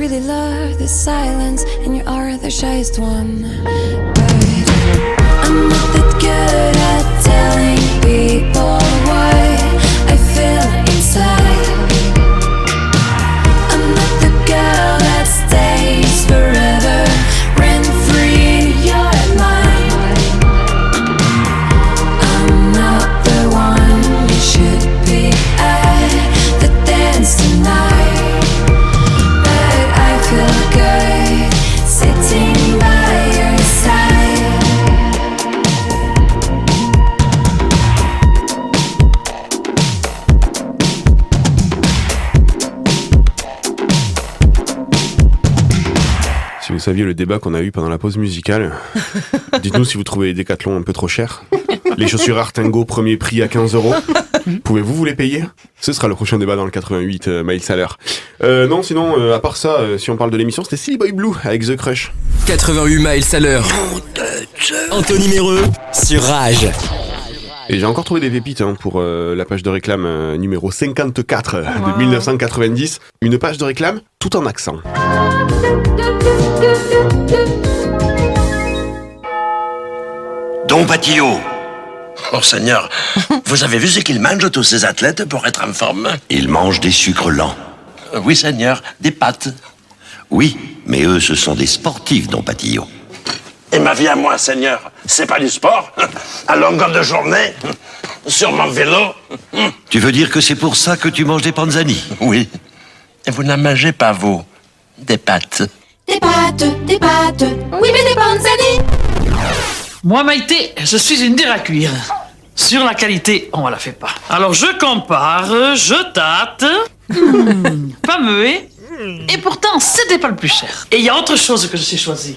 Really love the silence And you are the shyest one. But I'm saviez le débat qu'on a eu pendant la pause musicale, (laughs) dites-nous si vous trouvez les décathlons un peu trop chers. Les chaussures Artengo premier prix à 15 euros. Pouvez-vous vous les payer? Ce sera le prochain débat dans le 88 euh, miles à l'heure. Euh, non, sinon, euh, à part ça, euh, si on parle de l'émission, c'était Silly Boy Blue avec The Crush. 88 miles à l'heure. Anthony Méreux sur Rage. Et j'ai encore trouvé des pépites hein, pour euh, la page de réclame euh, numéro 54 euh, Wow. de 1990. Une page de réclame tout en accent. Don Patillot. Oh Seigneur, vous avez vu ce qu'ils mangent tous ces athlètes pour être en forme? Ils mangent des sucres lents. Euh, Oui Seigneur, des pâtes. Oui, mais eux, ce sont des sportifs, Don Patillot. Et ma vie à moi, Seigneur, c'est pas du sport À longueur de journée Sur mon vélo Tu veux dire que c'est pour ça que tu manges des panzani Oui. Et vous n'en mangez pas, vous, des pâtes Des pâtes, des pâtes, oui mais des panzani Moi, Maïté, je suis une à cuire. Sur la qualité, on ne la fait pas. Alors je compare, je tâte. Hmm, pas muet. Et pourtant, c'était pas le plus cher. Et il y a autre chose que je sais choisir.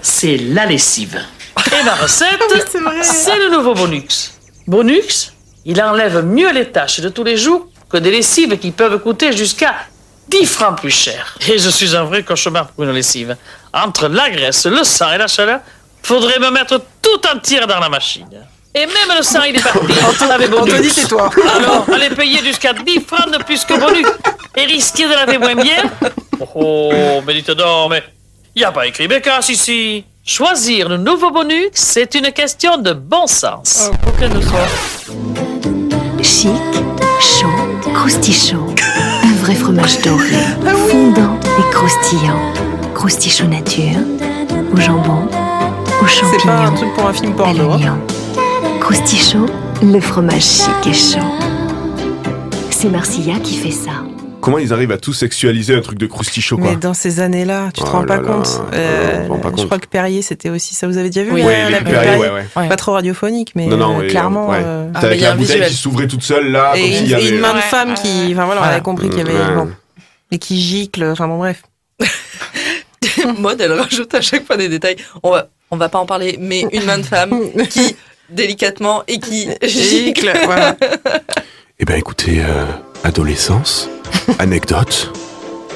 C'est la lessive. Et la recette, (laughs) c'est le nouveau Bonux. Bonux, Il enlève mieux les tâches de tous les jours que des lessives qui peuvent coûter jusqu'à 10 francs plus cher. Et je suis un vrai cauchemar pour une lessive. Entre la graisse, le sang et la chaleur, faudrait me mettre tout entière dans la machine. Et même le sang, il est parti. (laughs) Bonus. Anthony, c'est toi. (laughs) Alors, allez payer jusqu'à 10 francs de plus que bonus. Et risquer de laver moins bien. Oh, oh, mais dites donc, mais il n'y a pas écrit Bécasse ici. Choisir le nouveau bonus, c'est une question de bon sens. Pour que nous soyons. Chic, chaud, croustichot. Un vrai fromage doré, fondant et croustillant. Croustichot nature, au jambon, au champignon. C'est pas un truc pour un film porno. hein. le fromage chic et chaud. C'est Marcilla qui fait ça. Comment ils arrivent à tout sexualiser un truc de croustichot quoi Mais dans ces années-là, tu te Oh rends pas compte. Euh, je crois que Perrier, c'était aussi ça. Vous avez déjà vu Oui, la- oui, la Perrier, Perrier ouais, ouais. Pas trop radiophonique, mais Non, non, euh, clairement. ouais. euh, T'as avec la bouteille qui s'ouvrait toute seule là, Et une, y avait. une main de Ouais. femme qui. Enfin voilà, on avait compris qu'il y avait. Ouais. bon. Et qui gicle, enfin bon, bref. (laughs) Mode, elle rajoute à chaque fois des détails. On va, on va pas en parler, mais une main de femme qui, (laughs) délicatement, et qui gicle. voilà. Eh ben écoutez, euh, adolescence, (laughs) anecdote.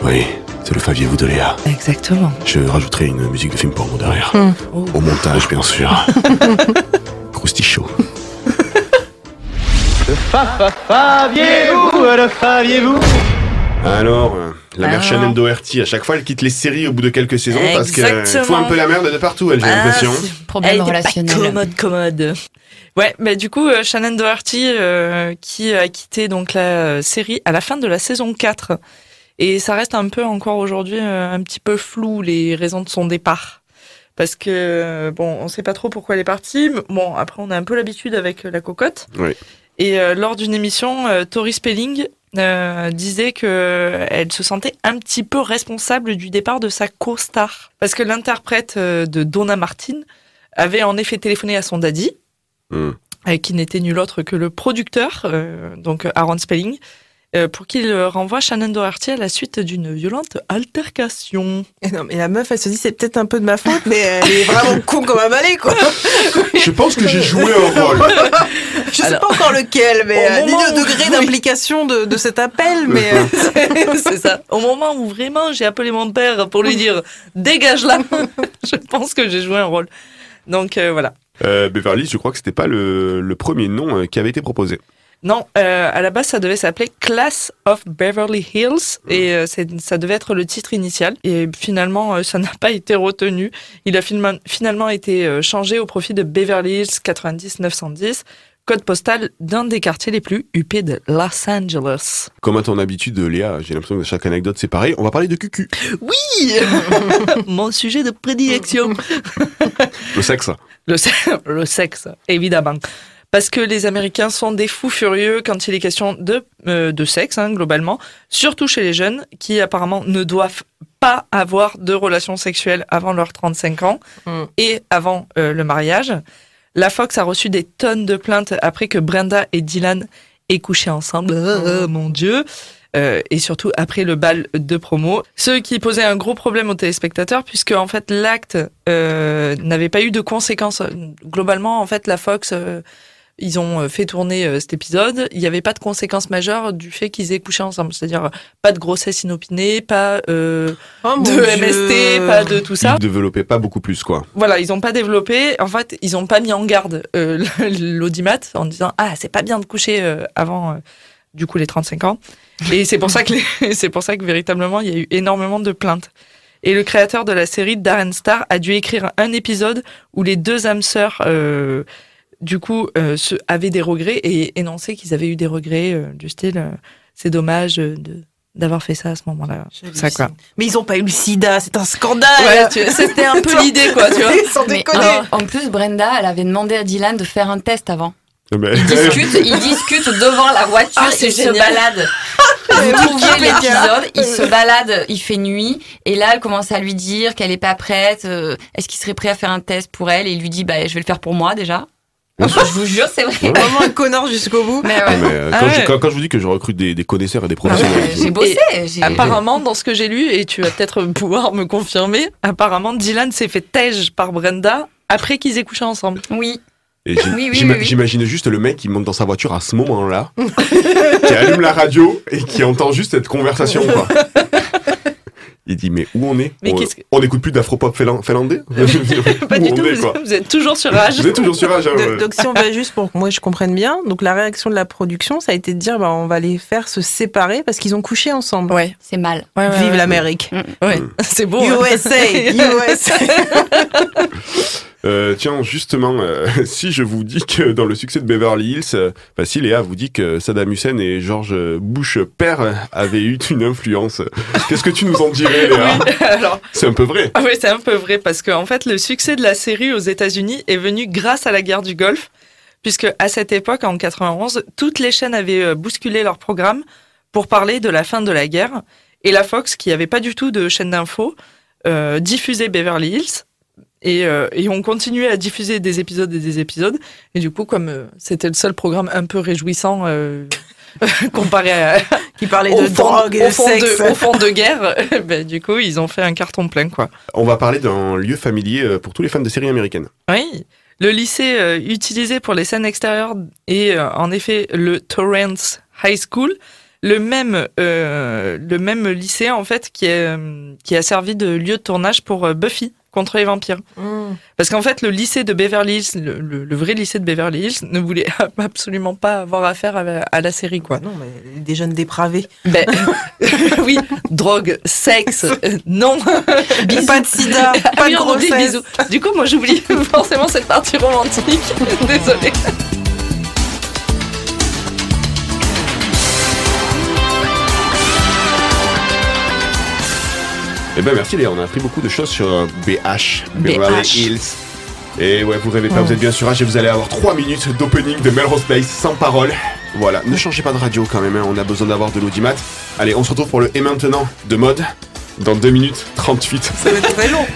Oui, c'est le faviez-vous de Léa. Exactement. Je rajouterai une musique de film porno derrière. Hmm. Au montage, bien sûr. (laughs) Croustichot. Le fa fa faviez-vous, le faviez-vous? Alors, euh, la mère. Shannon Doherty, à chaque fois, elle quitte les séries au bout de quelques saisons parce qu'elle fout un peu la merde de partout, elle, j'ai Ah, l'impression. c'est- Problème Elle était pas relationnel. commode, commode. Ouais, mais du coup, euh, Shannon Doherty, euh, qui a quitté donc la série à la fin de la saison 4. Et ça reste un peu encore aujourd'hui euh, un petit peu flou, les raisons de son départ. Parce que, bon, on sait pas trop pourquoi elle est partie. mais Bon, après, on a un peu l'habitude avec la cocotte. Oui. Et euh, lors d'une émission, euh, Tori Spelling euh, disait que euh, elle se sentait un petit peu responsable du départ de sa co-star. Parce que l'interprète de Donna Martin avait en effet téléphoné à son daddy, Hmm. qui n'était nul autre que le producteur, euh, donc Aaron Spelling, pour qu'il euh, renvoie Shannon Doherty à la suite d'une violente altercation. Et non, mais la meuf, elle se dit, c'est peut-être un peu de ma faute, mais elle est vraiment con comme un balai, quoi. Je pense que j'ai joué un rôle. Je sais pas encore lequel, mais au euh, ni moment le degré d'implication de, de cet appel, (laughs) mais. euh, (laughs) c'est ça. Au moment où vraiment j'ai appelé mon père pour lui dire dégage là, (laughs) je pense que j'ai joué un rôle. Donc euh, voilà. Euh, Beverly, je crois que c'était pas le, le premier nom euh, qui avait été proposé. Non, euh, à la base ça devait s'appeler Class of Beverly Hills et euh, c'est- ça devait être le titre initial. Et finalement euh, ça (laughs) n'a pas été retenu. Il a finalement, finalement été euh, changé au profit de Beverly Hills 90 910, code postal d'un des quartiers les plus huppés de Los Angeles. Comme à ton habitude, Léa, j'ai l'impression que chaque anecdote c'est pareil. On va parler de cucu. Oui (laughs) Mon sujet de prédilection. Le sexe. Le, se- le sexe, évidemment. Parce que les Américains sont des fous furieux quand il est question de, euh, de sexe, hein, globalement, surtout chez les jeunes, qui apparemment ne doivent pas avoir de relations sexuelles avant leurs 35 ans Mm. et avant euh, le mariage. La Fox a reçu des tonnes de plaintes après que Brenda et Dylan aient couché ensemble. Oh, mon Dieu euh, et surtout après le bal de promo, ce qui posait un gros problème aux téléspectateurs puisque en fait l'acte euh, n'avait pas eu de conséquences. Globalement, en fait, la Fox, euh, ils ont euh, fait tourner euh, cet épisode. Il n'y avait pas de conséquences majeures du fait qu'ils aient couché ensemble, c'est-à-dire pas de grossesse inopinée, pas euh, Oh, de Dieu. MST, pas de tout ça. Ils développaient pas beaucoup plus, quoi. Voilà, ils n'ont pas développé. En fait, ils n'ont pas mis en garde euh, (laughs) l'audimat en disant ah c'est pas bien de coucher euh, avant euh, du coup les 35 ans. Et c'est pour ça que (laughs) c'est pour ça que véritablement il y a eu énormément de plaintes. Et le créateur de la série Darren Star a dû écrire un épisode où les deux âmes sœurs euh, du coup euh, se, avaient des regrets et énoncé qu'ils avaient eu des regrets euh, du style euh, c'est dommage euh, de d'avoir fait ça à ce moment-là. Ça quoi. Mais ils ont pas eu le sida, c'est un scandale. Ouais, tu- c'était un peu l'idée, quoi, tu vois. (laughs) Sans déconner. en, en plus, Brenda, elle avait demandé à Dylan de faire un test avant. Mais- Ils (laughs) discutent, ils discutent devant la voiture, Ah, c'est ils se génial. baladent. (laughs) Mais Vous trouviez l'épisode, il se balade, il fait nuit, et là elle commence à lui dire qu'elle est pas prête, euh, est-ce qu'il serait prêt à faire un test pour elle, et il lui dit bah je vais le faire pour moi déjà. Je vous jure, c'est vrai. Vraiment un connard jusqu'au bout. Mais Non, ouais. mais, euh, Ah quand, ouais. je, quand, quand je vous dis que je recrute des, des connaisseurs et des Ah ouais, professionnels. j'ai bossé. j'ai- Apparemment, dans ce que j'ai lu, et tu vas peut-être (laughs) pouvoir me confirmer, apparemment, Dylan s'est fait tège par Brenda après qu'ils aient couché ensemble. Oui. J'imagine juste le mec qui monte dans sa voiture à ce moment-là, (laughs) qui allume la radio et qui entend juste cette conversation. Quoi. (laughs) Il dit mais où on est Mais on, qu'est-ce que- plus d'afropop finlan- finlandais (laughs) (laughs) Pas du tout, est, vous, êtes toujours sur Rage. Vous êtes toujours sur Rage. hein, ouais. donc si on va juste pour que moi je comprenne bien, donc la réaction de la production, ça a été de dire bah, on va les faire se séparer parce qu'ils ont couché ensemble. Ouais. C'est mal. Ouais, ouais, Vive ouais. l'Amérique. Ouais, Mm. (laughs) c'est beau. hein. USA, USA. Euh, tiens, justement, euh, (laughs) si je vous dis que dans le succès de Beverly Hills, euh, enfin, si Léa vous dit que Saddam Hussein et George Bush père avaient eu une influence, qu'est-ce que tu nous en dirais, Léa (laughs) Alors, C'est un peu vrai. Ah oui, c'est un peu vrai parce qu'en fait, le succès de la série aux États-Unis est venu grâce à la guerre du Golfe, puisque à cette époque, en 91, toutes les chaînes avaient euh, bousculé leur programme pour parler de la fin de la guerre, et la Fox, qui avait pas du tout de chaîne d'info, euh, diffusait Beverly Hills. Et, euh, et on continuait à diffuser des épisodes et des épisodes. Et du coup, comme euh, c'était le seul programme un peu réjouissant euh, (laughs) comparé à, (laughs) Qui parlait de fond, drogue et au de fond sexe. de, au fond de guerre, (laughs) ben, du coup, ils ont fait un carton plein, quoi. On va parler d'un lieu familier euh, pour tous les fans de séries américaines. Oui, le lycée euh, utilisé pour les scènes extérieures est euh, en effet le Torrance High School, le même, euh, le même lycée en fait qui, est, qui a servi de lieu de tournage pour euh, Buffy contre les vampires. Mm. Parce qu'en fait, le lycée de Beverly Hills, le, le- le vrai lycée de Beverly Hills, ne voulait (laughs) absolument pas avoir affaire à, à la série, quoi. Non, mais des jeunes dépravés. Ben, (laughs) (laughs) oui, drogue, sexe, euh, non. Pas de sida, Ah pas oui, de grossesse. Du coup, moi, j'oublie forcément cette partie romantique. Désolée. Eh ben merci Léa, on a appris beaucoup de choses sur euh, BH, Beverly BH. Hills. Et ouais, vous rêvez pas, vous êtes bien sur Rage et vous allez avoir 3 minutes d'opening de Melrose Place sans parole. Voilà, ne changez pas de radio quand même, hein, on a besoin d'avoir de l'audimat. Allez, on se retrouve pour le Et maintenant de mode dans 2 minutes 38. Ça va être très long.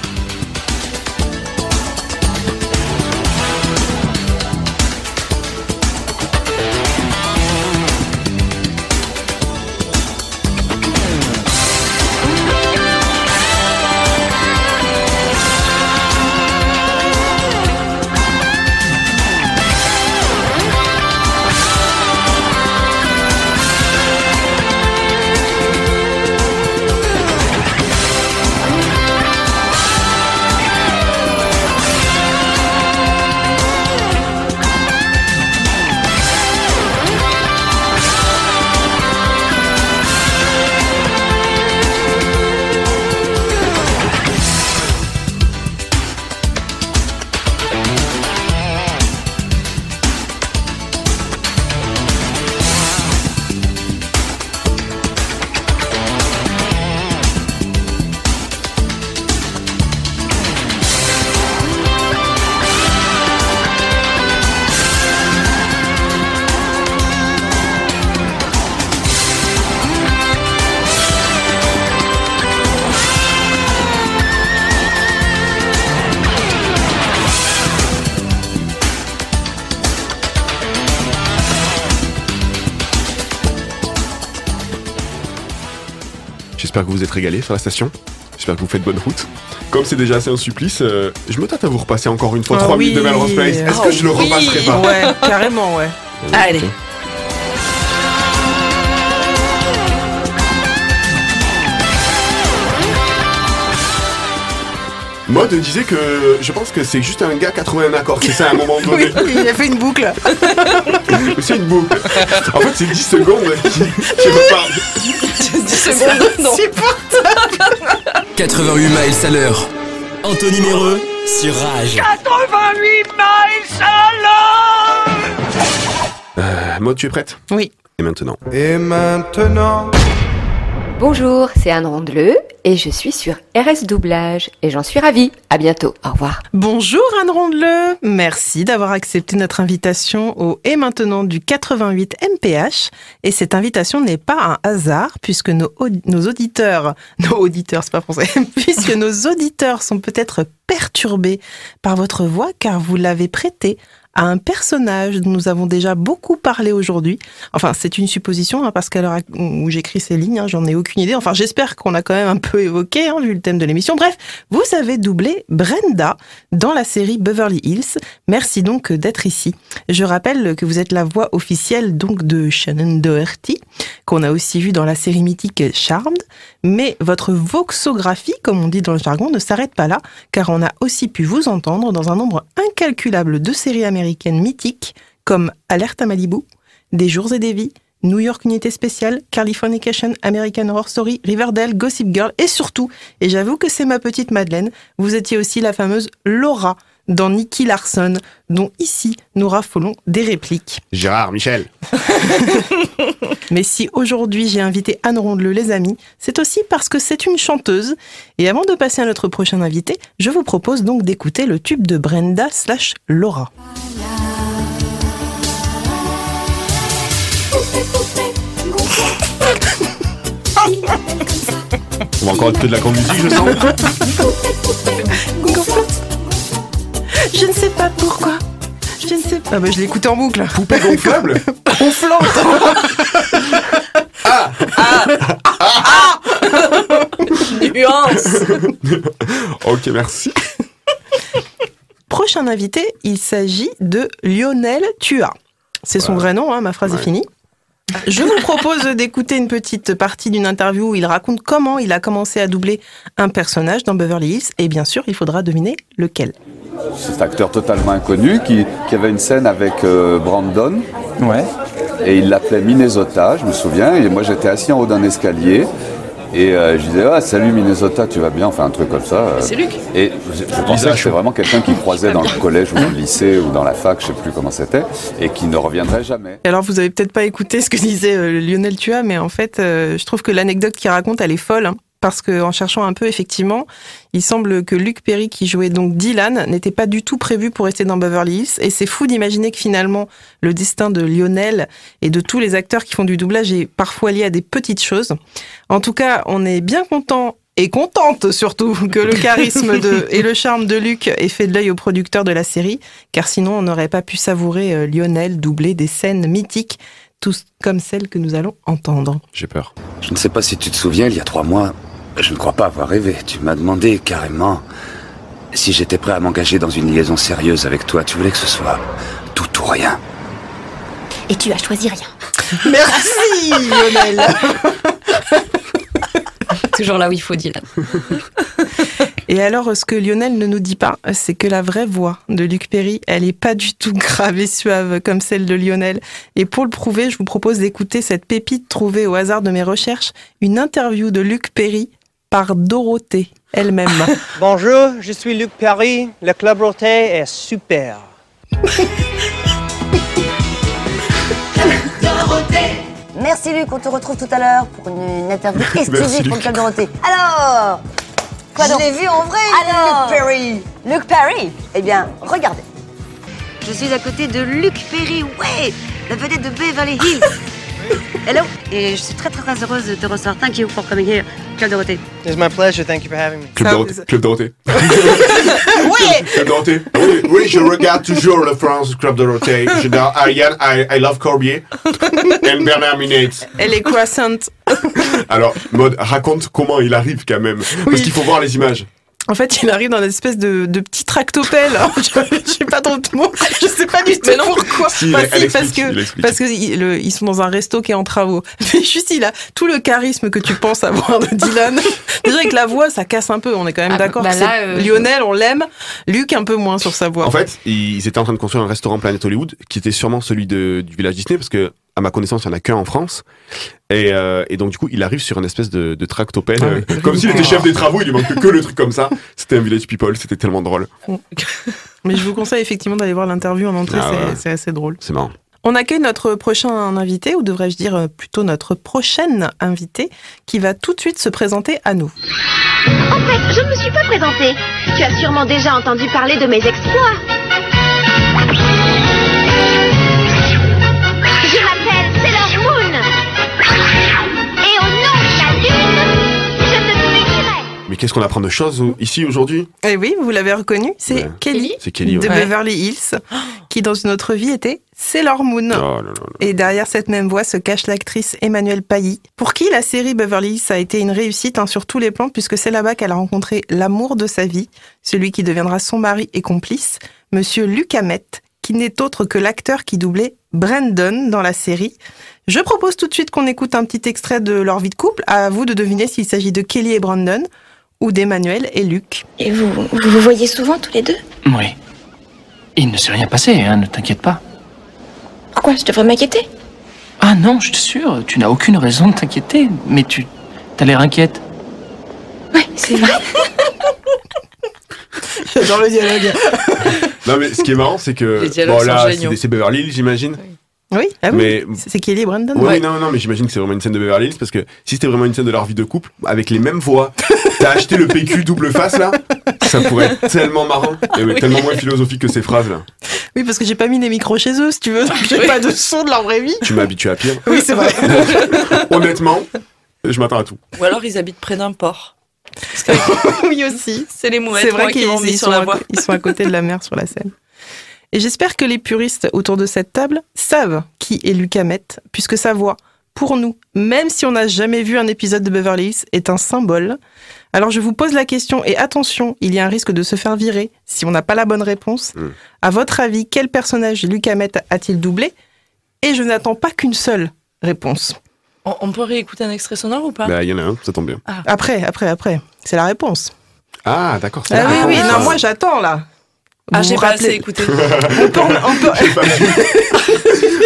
Vous êtes régalés sur la station. J'espère que vous faites bonne route. Comme c'est déjà assez un supplice, euh, je me tâte à vous repasser encore une fois Ah 3 oui. minutes de Melrose Place. Est-ce Ah que je le repasserai pas Ouais, carrément, ouais. Allez. Mode disait que je pense que c'est juste un gars qui a trouvé un accord, c'est ça à un moment (laughs) donné. Oui, il a fait une boucle. (laughs) c'est une boucle. En fait, c'est 10 secondes qui, qui repartent. 10 secondes, non. 88 miles à l'heure. Anthony Méreux sur Rage. 88 miles à l'heure Euh, Mode, tu es prête? Oui. Et maintenant Et maintenant Bonjour, c'est Anne Rondeleux et je suis sur RS Doublage et j'en suis ravie. À bientôt. Au revoir. Bonjour Anne Rondeleux, merci d'avoir accepté notre invitation au Et maintenant du 88 MPH. Et cette invitation n'est pas un hasard puisque nos, nos auditeurs, (laughs) nos auditeurs c'est pas français, (laughs) puisque nos auditeurs sont peut-être perturbés par votre voix car vous l'avez prêtée à un personnage dont nous avons déjà beaucoup parlé aujourd'hui. Enfin, c'est une supposition, hein, parce qu'à l'heure où j'écris ces lignes, hein, j'en ai aucune idée. Enfin, j'espère qu'on a quand même un peu évoqué, hein, vu le thème de l'émission. Bref, vous avez doublé Brenda dans la série Beverly Hills. Merci donc d'être ici. Je rappelle que vous êtes la voix officielle donc de Shannon Doherty, qu'on a aussi vu dans la série mythique Charmed. Mais votre voxographie, comme on dit dans le jargon, ne s'arrête pas là, car on a aussi pu vous entendre dans un nombre incalculable de séries américaines mythiques comme Alerte à Malibu, Des jours et des vies, New York Unité Spéciale, Californication, American Horror Story, Riverdale, Gossip Girl et surtout, et j'avoue que c'est ma petite Madeleine, vous étiez aussi la fameuse Laura dans Nicky Larson, dont ici nous raffolons des répliques. Gérard, Michel. (laughs) Mais si aujourd'hui j'ai invité Anne Rondeleu, les amis, c'est aussi parce que c'est une chanteuse. Et avant de passer à notre prochain invité, je vous propose donc d'écouter le tube de Brenda slash Laura. On va encore écouter de la grande musique, je sens. Je ne sais pas pourquoi. Je ne sais pas. Ah bah je l'écoute en boucle. Poupée gonflable (laughs) Gonflante Ah Ah Nuance Ok, merci. Prochain invité, il s'agit de Lionel Tua. C'est son vrai nom, hein, ma phrase est finie. Je vous propose d'écouter une petite partie d'une interview où il raconte comment il a commencé à doubler un personnage dans Beverly Hills et bien sûr il faudra deviner lequel. Cet acteur totalement inconnu qui, qui avait une scène avec euh, Brandon. Ouais. Et il l'appelait Minnesota, je me souviens. Et moi j'étais assis en haut d'un escalier. Et euh, je disais, ah, salut Minnesota, tu vas bien? Enfin, un truc comme ça. euh. C'est Luc. Et je, je pensais que c'était vraiment quelqu'un qui croisait dans le collège ou dans le lycée ou dans la fac, je sais plus comment c'était, et qui ne reviendrait jamais. Et alors vous avez peut-être pas écouté ce que (laughs) disait euh, Lionel Tua, mais en fait euh, je trouve que l'anecdote qu'il raconte elle est folle. hein, parce que en cherchant un peu, effectivement, il semble que Luc Perry, qui jouait donc Dylan, n'était pas du tout prévu pour rester dans Beverly Hills. Et c'est fou d'imaginer que finalement, le destin de Lionel et de tous les acteurs qui font du doublage est parfois lié à des petites choses. En tout cas, on est bien content et contente surtout que le charisme de, (laughs) et le charme de Luc ait fait de l'œil au producteur de la série, car sinon on n'aurait pas pu savourer euh, Lionel doubler des scènes mythiques, tous comme celles que nous allons entendre. J'ai peur. Je ne sais pas si tu te souviens, il y a trois mois, je ne crois pas avoir rêvé. Tu m'as demandé carrément si j'étais prêt à m'engager dans une liaison sérieuse avec toi. Tu voulais que ce soit tout ou rien. Et tu as choisi rien. (laughs) Merci Lionel (laughs) Toujours là où il faut, Dylan. (laughs) Et alors, ce que Lionel ne nous dit pas, c'est que la vraie voix de Luc Perry, elle est pas du tout (laughs) grave et suave comme celle de Lionel. Et pour le prouver, je vous propose d'écouter cette pépite trouvée au hasard de mes recherches, une interview de Luc Perry par Dorothée elle-même. (laughs) Bonjour, je suis Luc Perry. Le Club Roté est super. Merci Luc, on te retrouve tout à l'heure pour une, interview (laughs) exclusive pour le Club Dorothée. Alors Quoi Je l'ai vu en vrai, Alors, Luc Perry. Luc Perry Eh bien, regardez. Je suis à côté de Luc Perry, ouais La vedette de Beverly Hills (laughs) Hello Et je suis très très très heureuse de te recevoir. Thank you for coming here, Club Dorothée. It's my pleasure. Thank you for having me. Club Dorothée. Club Dorothée. (laughs) Ouais Club Dorothée. Oui, oui, je regarde toujours le France Club Dorothée. J'adore Ariane, I, I love Corbier. Et Bernard Minette. Elle est croissante. Alors, mode, raconte comment il arrive quand même. Parce qu'il faut voir les images. En fait, il arrive dans une espèce de, de petit tractopelle. (laughs) je je sais pas trop de mots. Je sais pas du tout Mais non. pourquoi. Si, Enfin, si, parce que parce que il- le- ils sont dans un resto qui est en travaux. (laughs) Mais juste il a tout le charisme que tu penses avoir de Dylan. (laughs) Déjà avec la voix, ça casse un peu. On est quand même Ah, d'accord. bah euh, Lionel, on l'aime. Luc un peu moins sur sa voix. En fait, ils étaient en train de construire un restaurant Planet Hollywood qui était sûrement celui de, du village Disney parce que, à ma connaissance, il n'y en a qu'un en France. Et, euh, et donc, du coup, il arrive sur une espèce de, de tractopelle, Ah euh, oui. comme s'il était chef des travaux, il lui manque que le truc comme ça. C'était un village people, c'était tellement drôle. (laughs) Mais je vous conseille effectivement d'aller voir l'interview en entrée. Ah c'est- ouais. c'est assez drôle. C'est marrant. On accueille notre prochain invité, ou devrais-je dire euh, plutôt notre prochaine invitée, qui va tout de suite se présenter à nous. En fait, je ne me suis pas présentée. Tu as sûrement déjà entendu parler de mes exploits. Mais qu'est-ce qu'on apprend de choses ici aujourd'hui Eh oui, vous l'avez reconnu, c'est Ouais. Kelly, de ouais. Beverly Hills, qui dans une autre vie était Sailor Moon. Oh. Et derrière cette même voix se cache l'actrice Emmanuelle Pailly, pour qui la série Beverly Hills a été une réussite hein, sur tous les plans, puisque c'est là-bas qu'elle a rencontré l'amour de sa vie, celui qui deviendra son mari et complice, Monsieur Luc Hamet, qui n'est autre que l'acteur qui doublait Brandon dans la série. Je propose tout de suite qu'on écoute un petit extrait de leur vie de couple. À vous de deviner s'il s'agit de Kelly et Brandon ou d'Emmanuel et Luc. Et vous, vous vous voyez souvent tous les deux? Oui. Il ne s'est rien passé, hein, ne t'inquiète pas. Pourquoi? Je devrais m'inquiéter? Ah non, je t'assure, tu n'as aucune raison de t'inquiéter, mais tu t'as l'air inquiète. Ouais, c'est vrai. (laughs) Dans le dialogue. Non, mais ce qui est marrant, c'est que. Les dialogues Bon, là, sont c'est géniaux. des- c'est Beverly Hills, j'imagine. Oui, ah oui. Mais- c'est Kelly et Brandon. Oui, non, non, mais j'imagine que c'est vraiment une scène de Beverly Hills parce que si c'était vraiment une scène de leur vie de couple, avec les mêmes voix, (laughs) t'as acheté le PQ double face là, ça pourrait être tellement marrant et Oui. tellement moins philosophique que ces phrases là. Oui, parce que j'ai pas mis les micros chez eux, si tu veux, donc j'ai pas de son de leur vraie vie. Tu m'as habitué à pire. Oui, c'est vrai. (laughs) Honnêtement, je m'attends à tout. Ou alors ils habitent près d'un port. (laughs) oui aussi. C'est les mouettes C'est vrai qu'ils sur sont, la à, voie. ils sont à côté de la mer sur la Seine. Et j'espère que les puristes autour de cette table savent qui est Luc Hamet, puisque sa voix, pour nous, même si on n'a jamais vu un épisode de Beverly Hills, est un symbole. Alors je vous pose la question, et attention, il y a un risque de se faire virer si on n'a pas la bonne réponse. À votre avis, quel personnage Luc Hamet a-t-il doublé? Et je n'attends pas qu'une seule réponse. On, on peut réécouter un extrait sonore ou pas? Bah, il y en a un, ça tombe bien. Après, après, après. C'est la réponse. Ah, d'accord. c'est Ah oui, oui, non, moi j'attends là. Ah, (laughs) j'ai pas assez écouté. On peut, on peut-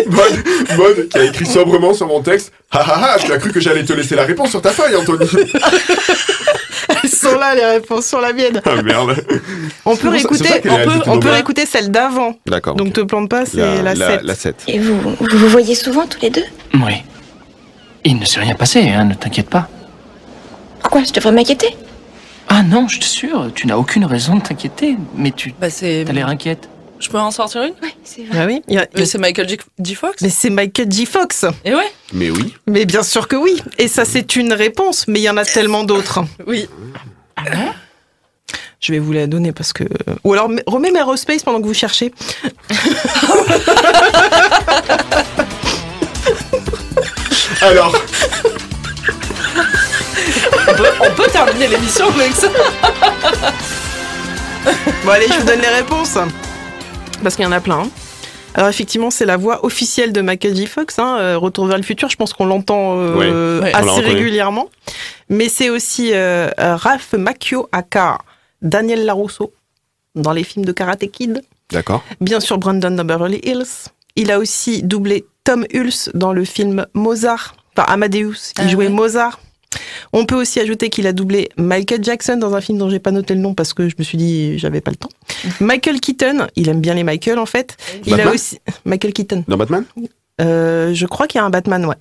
Mode, mode qui a écrit sobrement sur mon texte. Ha ha ha, tu as cru que j'allais te laisser la réponse sur ta feuille, Anthony. (laughs) Elles sont là les réponses sur la mienne. ah merde. On peut réécouter, on peut, on réécouter celle d'avant. D'accord. Donc te plante pas, c'est la, 7. La 7. Et vous, vous vous voyez souvent tous les deux? Oui. Il ne s'est rien passé, hein, ne t'inquiète pas. Pourquoi? Je devrais m'inquiéter Ah non, je t'assure, tu n'as aucune raison de t'inquiéter, mais tu Bah c'est. t'as l'air inquiète. Je peux en sortir une? Ouais, c'est Ah oui, il y a- Mais c'est Michael J. J. Fox? Mais c'est Michael J. Fox. Et ouais Mais oui. Mais bien sûr que oui. Et ça c'est une réponse, mais il y en a tellement d'autres. Oui. Je vais vous la donner parce que. Ou alors remets Aerospace pendant que vous cherchez. Alors, peut, on peut terminer l'émission avec ça (laughs) Bon allez, je vous donne les réponses. Parce qu'il y en a plein. Alors effectivement, c'est la voix officielle de Michael J. Fox. hein, euh, Retour vers le futur, je pense qu'on l'entend euh, Ouais, assez régulièrement. Mais c'est aussi euh, euh, Ralph Macchio aka Daniel Larousseau dans les films de Karate Kid. d'accord. Bien sûr, Brandon dans Beverly Hills. Il a aussi doublé Tom Hulce dans le film Mozart, enfin Amadeus. Il Ah jouait ouais. Mozart. On peut aussi ajouter qu'il a doublé Michael Jackson dans un film dont j'ai pas noté le nom parce que je me suis dit j'avais pas le temps. (laughs) Michael Keaton, il aime bien les Michael en fait. Il a aussi (laughs) Michael Keaton. Dans Batman Euh, je crois qu'il y a un Batman, ouais.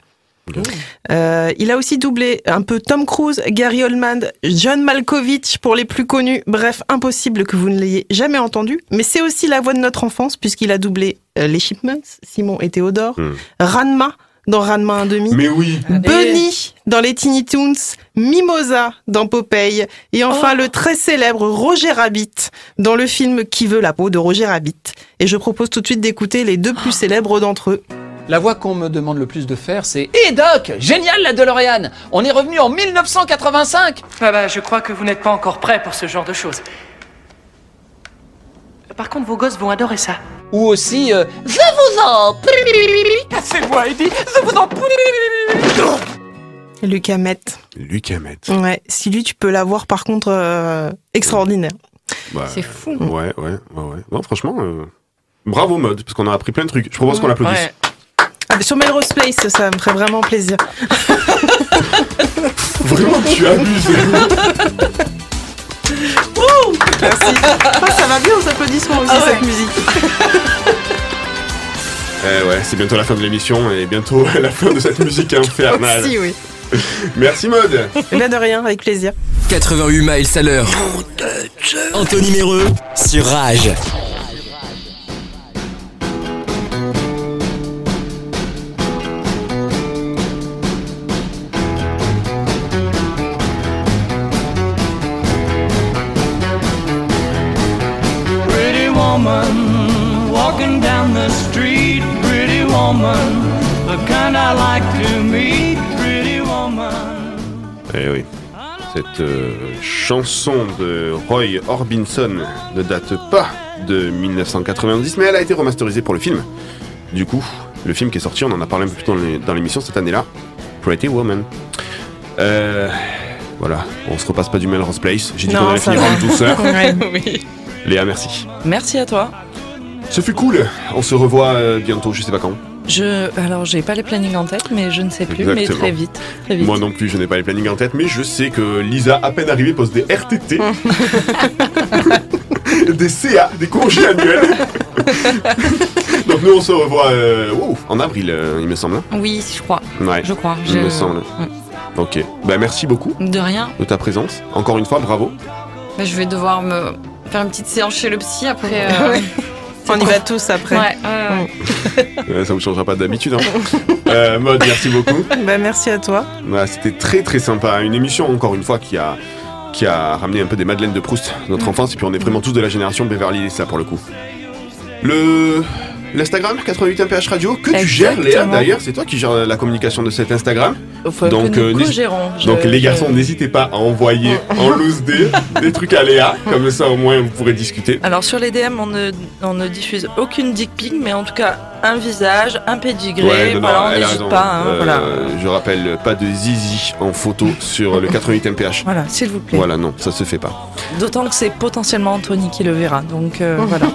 Euh, il a aussi doublé un peu Tom Cruise, Gary Oldman, John Malkovich pour les plus connus. Bref, impossible que vous ne l'ayez jamais entendu. Mais c'est aussi la voix de notre enfance puisqu'il a doublé euh, les Chipmunks, Simon et Théodore, Hmm. Ranma dans Ranma 1,5. Mais oui. Bunny dans les Teeny Toons, Mimosa dans Popeye, et enfin le très célèbre Roger Rabbit dans le film Qui veut la peau de Roger Rabbit. Et je propose tout de suite d'écouter les deux plus célèbres d'entre eux. La voix qu'on me demande le plus de faire, c'est Hé Doc, génial la DeLorean On est revenu en 1985 Ah bah, je crois que vous n'êtes pas encore prêt pour ce genre de choses. Par contre, vos gosses vont adorer ça. Ou aussi euh, Je vous en prie C'est moi, Eddie Je vous en prie Luc Hamet. Luc Hamet. Ouais, si lui tu peux l'avoir par contre euh, extraordinaire. Bah, C'est fou. Ouais, ouais, ouais, ouais. Non, franchement, euh, bravo mode, parce qu'on a appris plein de trucs. Je propose qu'on l'applaudisse. Ouais. Ah, sur Melrose Place, ça me ferait vraiment plaisir. (laughs) Vraiment, tu abuses. (laughs) Ouh Merci. Ah, ça va bien aux applaudissements aussi Ah ouais. cette musique. (laughs) Eh ouais, c'est bientôt la fin de l'émission et bientôt (laughs) la fin de cette musique infernale. Aussi, oui. (laughs) Merci mode. Eh bien de rien, avec plaisir. 88 miles à l'heure. Anthony Méreux sur Rage. Eh oui. Cette euh, chanson de Roy Orbison ne date pas de 1990, mais elle a été remasterisée pour le film. Du coup, le film qui est sorti, on en a parlé un peu plus tôt dans l'émission cette année-là, Pretty Woman. Euh, voilà, on se repasse pas du Melrose Place. J'ai dit qu'on allait finir va. en douceur. (laughs) Oui. Léa, merci. Merci à toi. Ce fut cool. On se revoit euh, bientôt, je sais pas quand. Je, alors, j'ai pas les plannings en tête, mais je ne sais plus, mais très vite, très vite. Moi non plus, je n'ai pas les plannings en tête, mais je sais que Lisa, à peine arrivée, pose des RTT, (laughs) des CA, des congés annuels. Donc nous, on se revoit euh, en avril, euh, il me semble. hein. Oui, je crois. Ouais, Je crois. Il Je- me semble. Ok. Bah, merci beaucoup De rien. de ta présence. Encore une fois, bravo. Bah, je vais devoir me faire une petite séance chez le psy après. euh. (laughs) On y va tous après. Ouais, ouais, ouais. (laughs) Ça vous changera pas d'habitude. Hein. (laughs) euh, Maud, merci beaucoup. Bah, merci à toi. Voilà, C'était très très sympa. Une émission, encore une fois, qui a, qui a ramené un peu des Madeleines de Proust, notre enfance. Et puis on est vraiment tous de la génération Beverly ça pour le coup. Le. L'Instagram 88 MPH Radio, que tu gères Léa d'ailleurs, c'est toi qui gères la communication de cet Instagram. Faut que nous co-gérons. Je- donc les je- garçons, n'hésitez pas à envoyer en (laughs) loose des, des trucs à Léa, comme ça au moins vous pourrez discuter. Alors sur les DM, on ne, on ne diffuse aucune dick pic, mais en tout cas un visage, un pédigré, Ouais, non, non, voilà, on n'hésite pas. hein, Euh, voilà. Je rappelle, pas de zizi en photo sur le 88 MPH. Voilà, s'il vous plaît. Voilà, non, ça se fait pas. D'autant que c'est potentiellement Anthony qui le verra, donc euh, (laughs) voilà.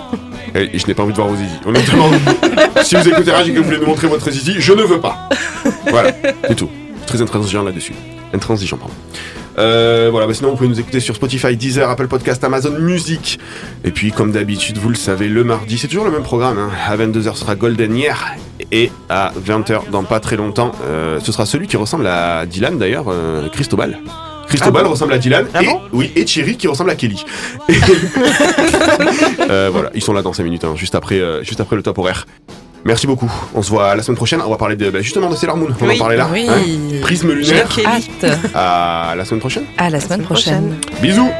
Et je n'ai pas envie de voir vos zizi. Honnêtement, (laughs) si vous écoutez Rage et que vous voulez nous montrer votre zizi, je ne veux pas. Voilà, c'est tout. Très intransigeant là-dessus. Intransigeant, pardon. Euh, voilà, bah sinon vous pouvez nous écouter sur Spotify, Deezer, Apple Podcast, Amazon Music. Et puis comme d'habitude, vous le savez, le mardi, c'est toujours le même programme. hein. À 22h sera Golden Year et à 20h dans pas très longtemps, euh, ce sera celui qui ressemble à Dylan d'ailleurs, euh, Cristobal. Cristobal Ah bon ressemble à Dylan Ah et, bon oui, et Thierry qui ressemble à Kelly. (laughs) Euh, voilà, ils sont là dans 5 minutes, hein, juste, après, euh, juste après le top horaire. Merci beaucoup. On se voit la semaine prochaine. On va parler de, bah, justement de Sailor Moon. On Oui, en parlait là. oui. hein. Prisme lunaire. À la semaine prochaine. À la semaine prochaine. Bisous.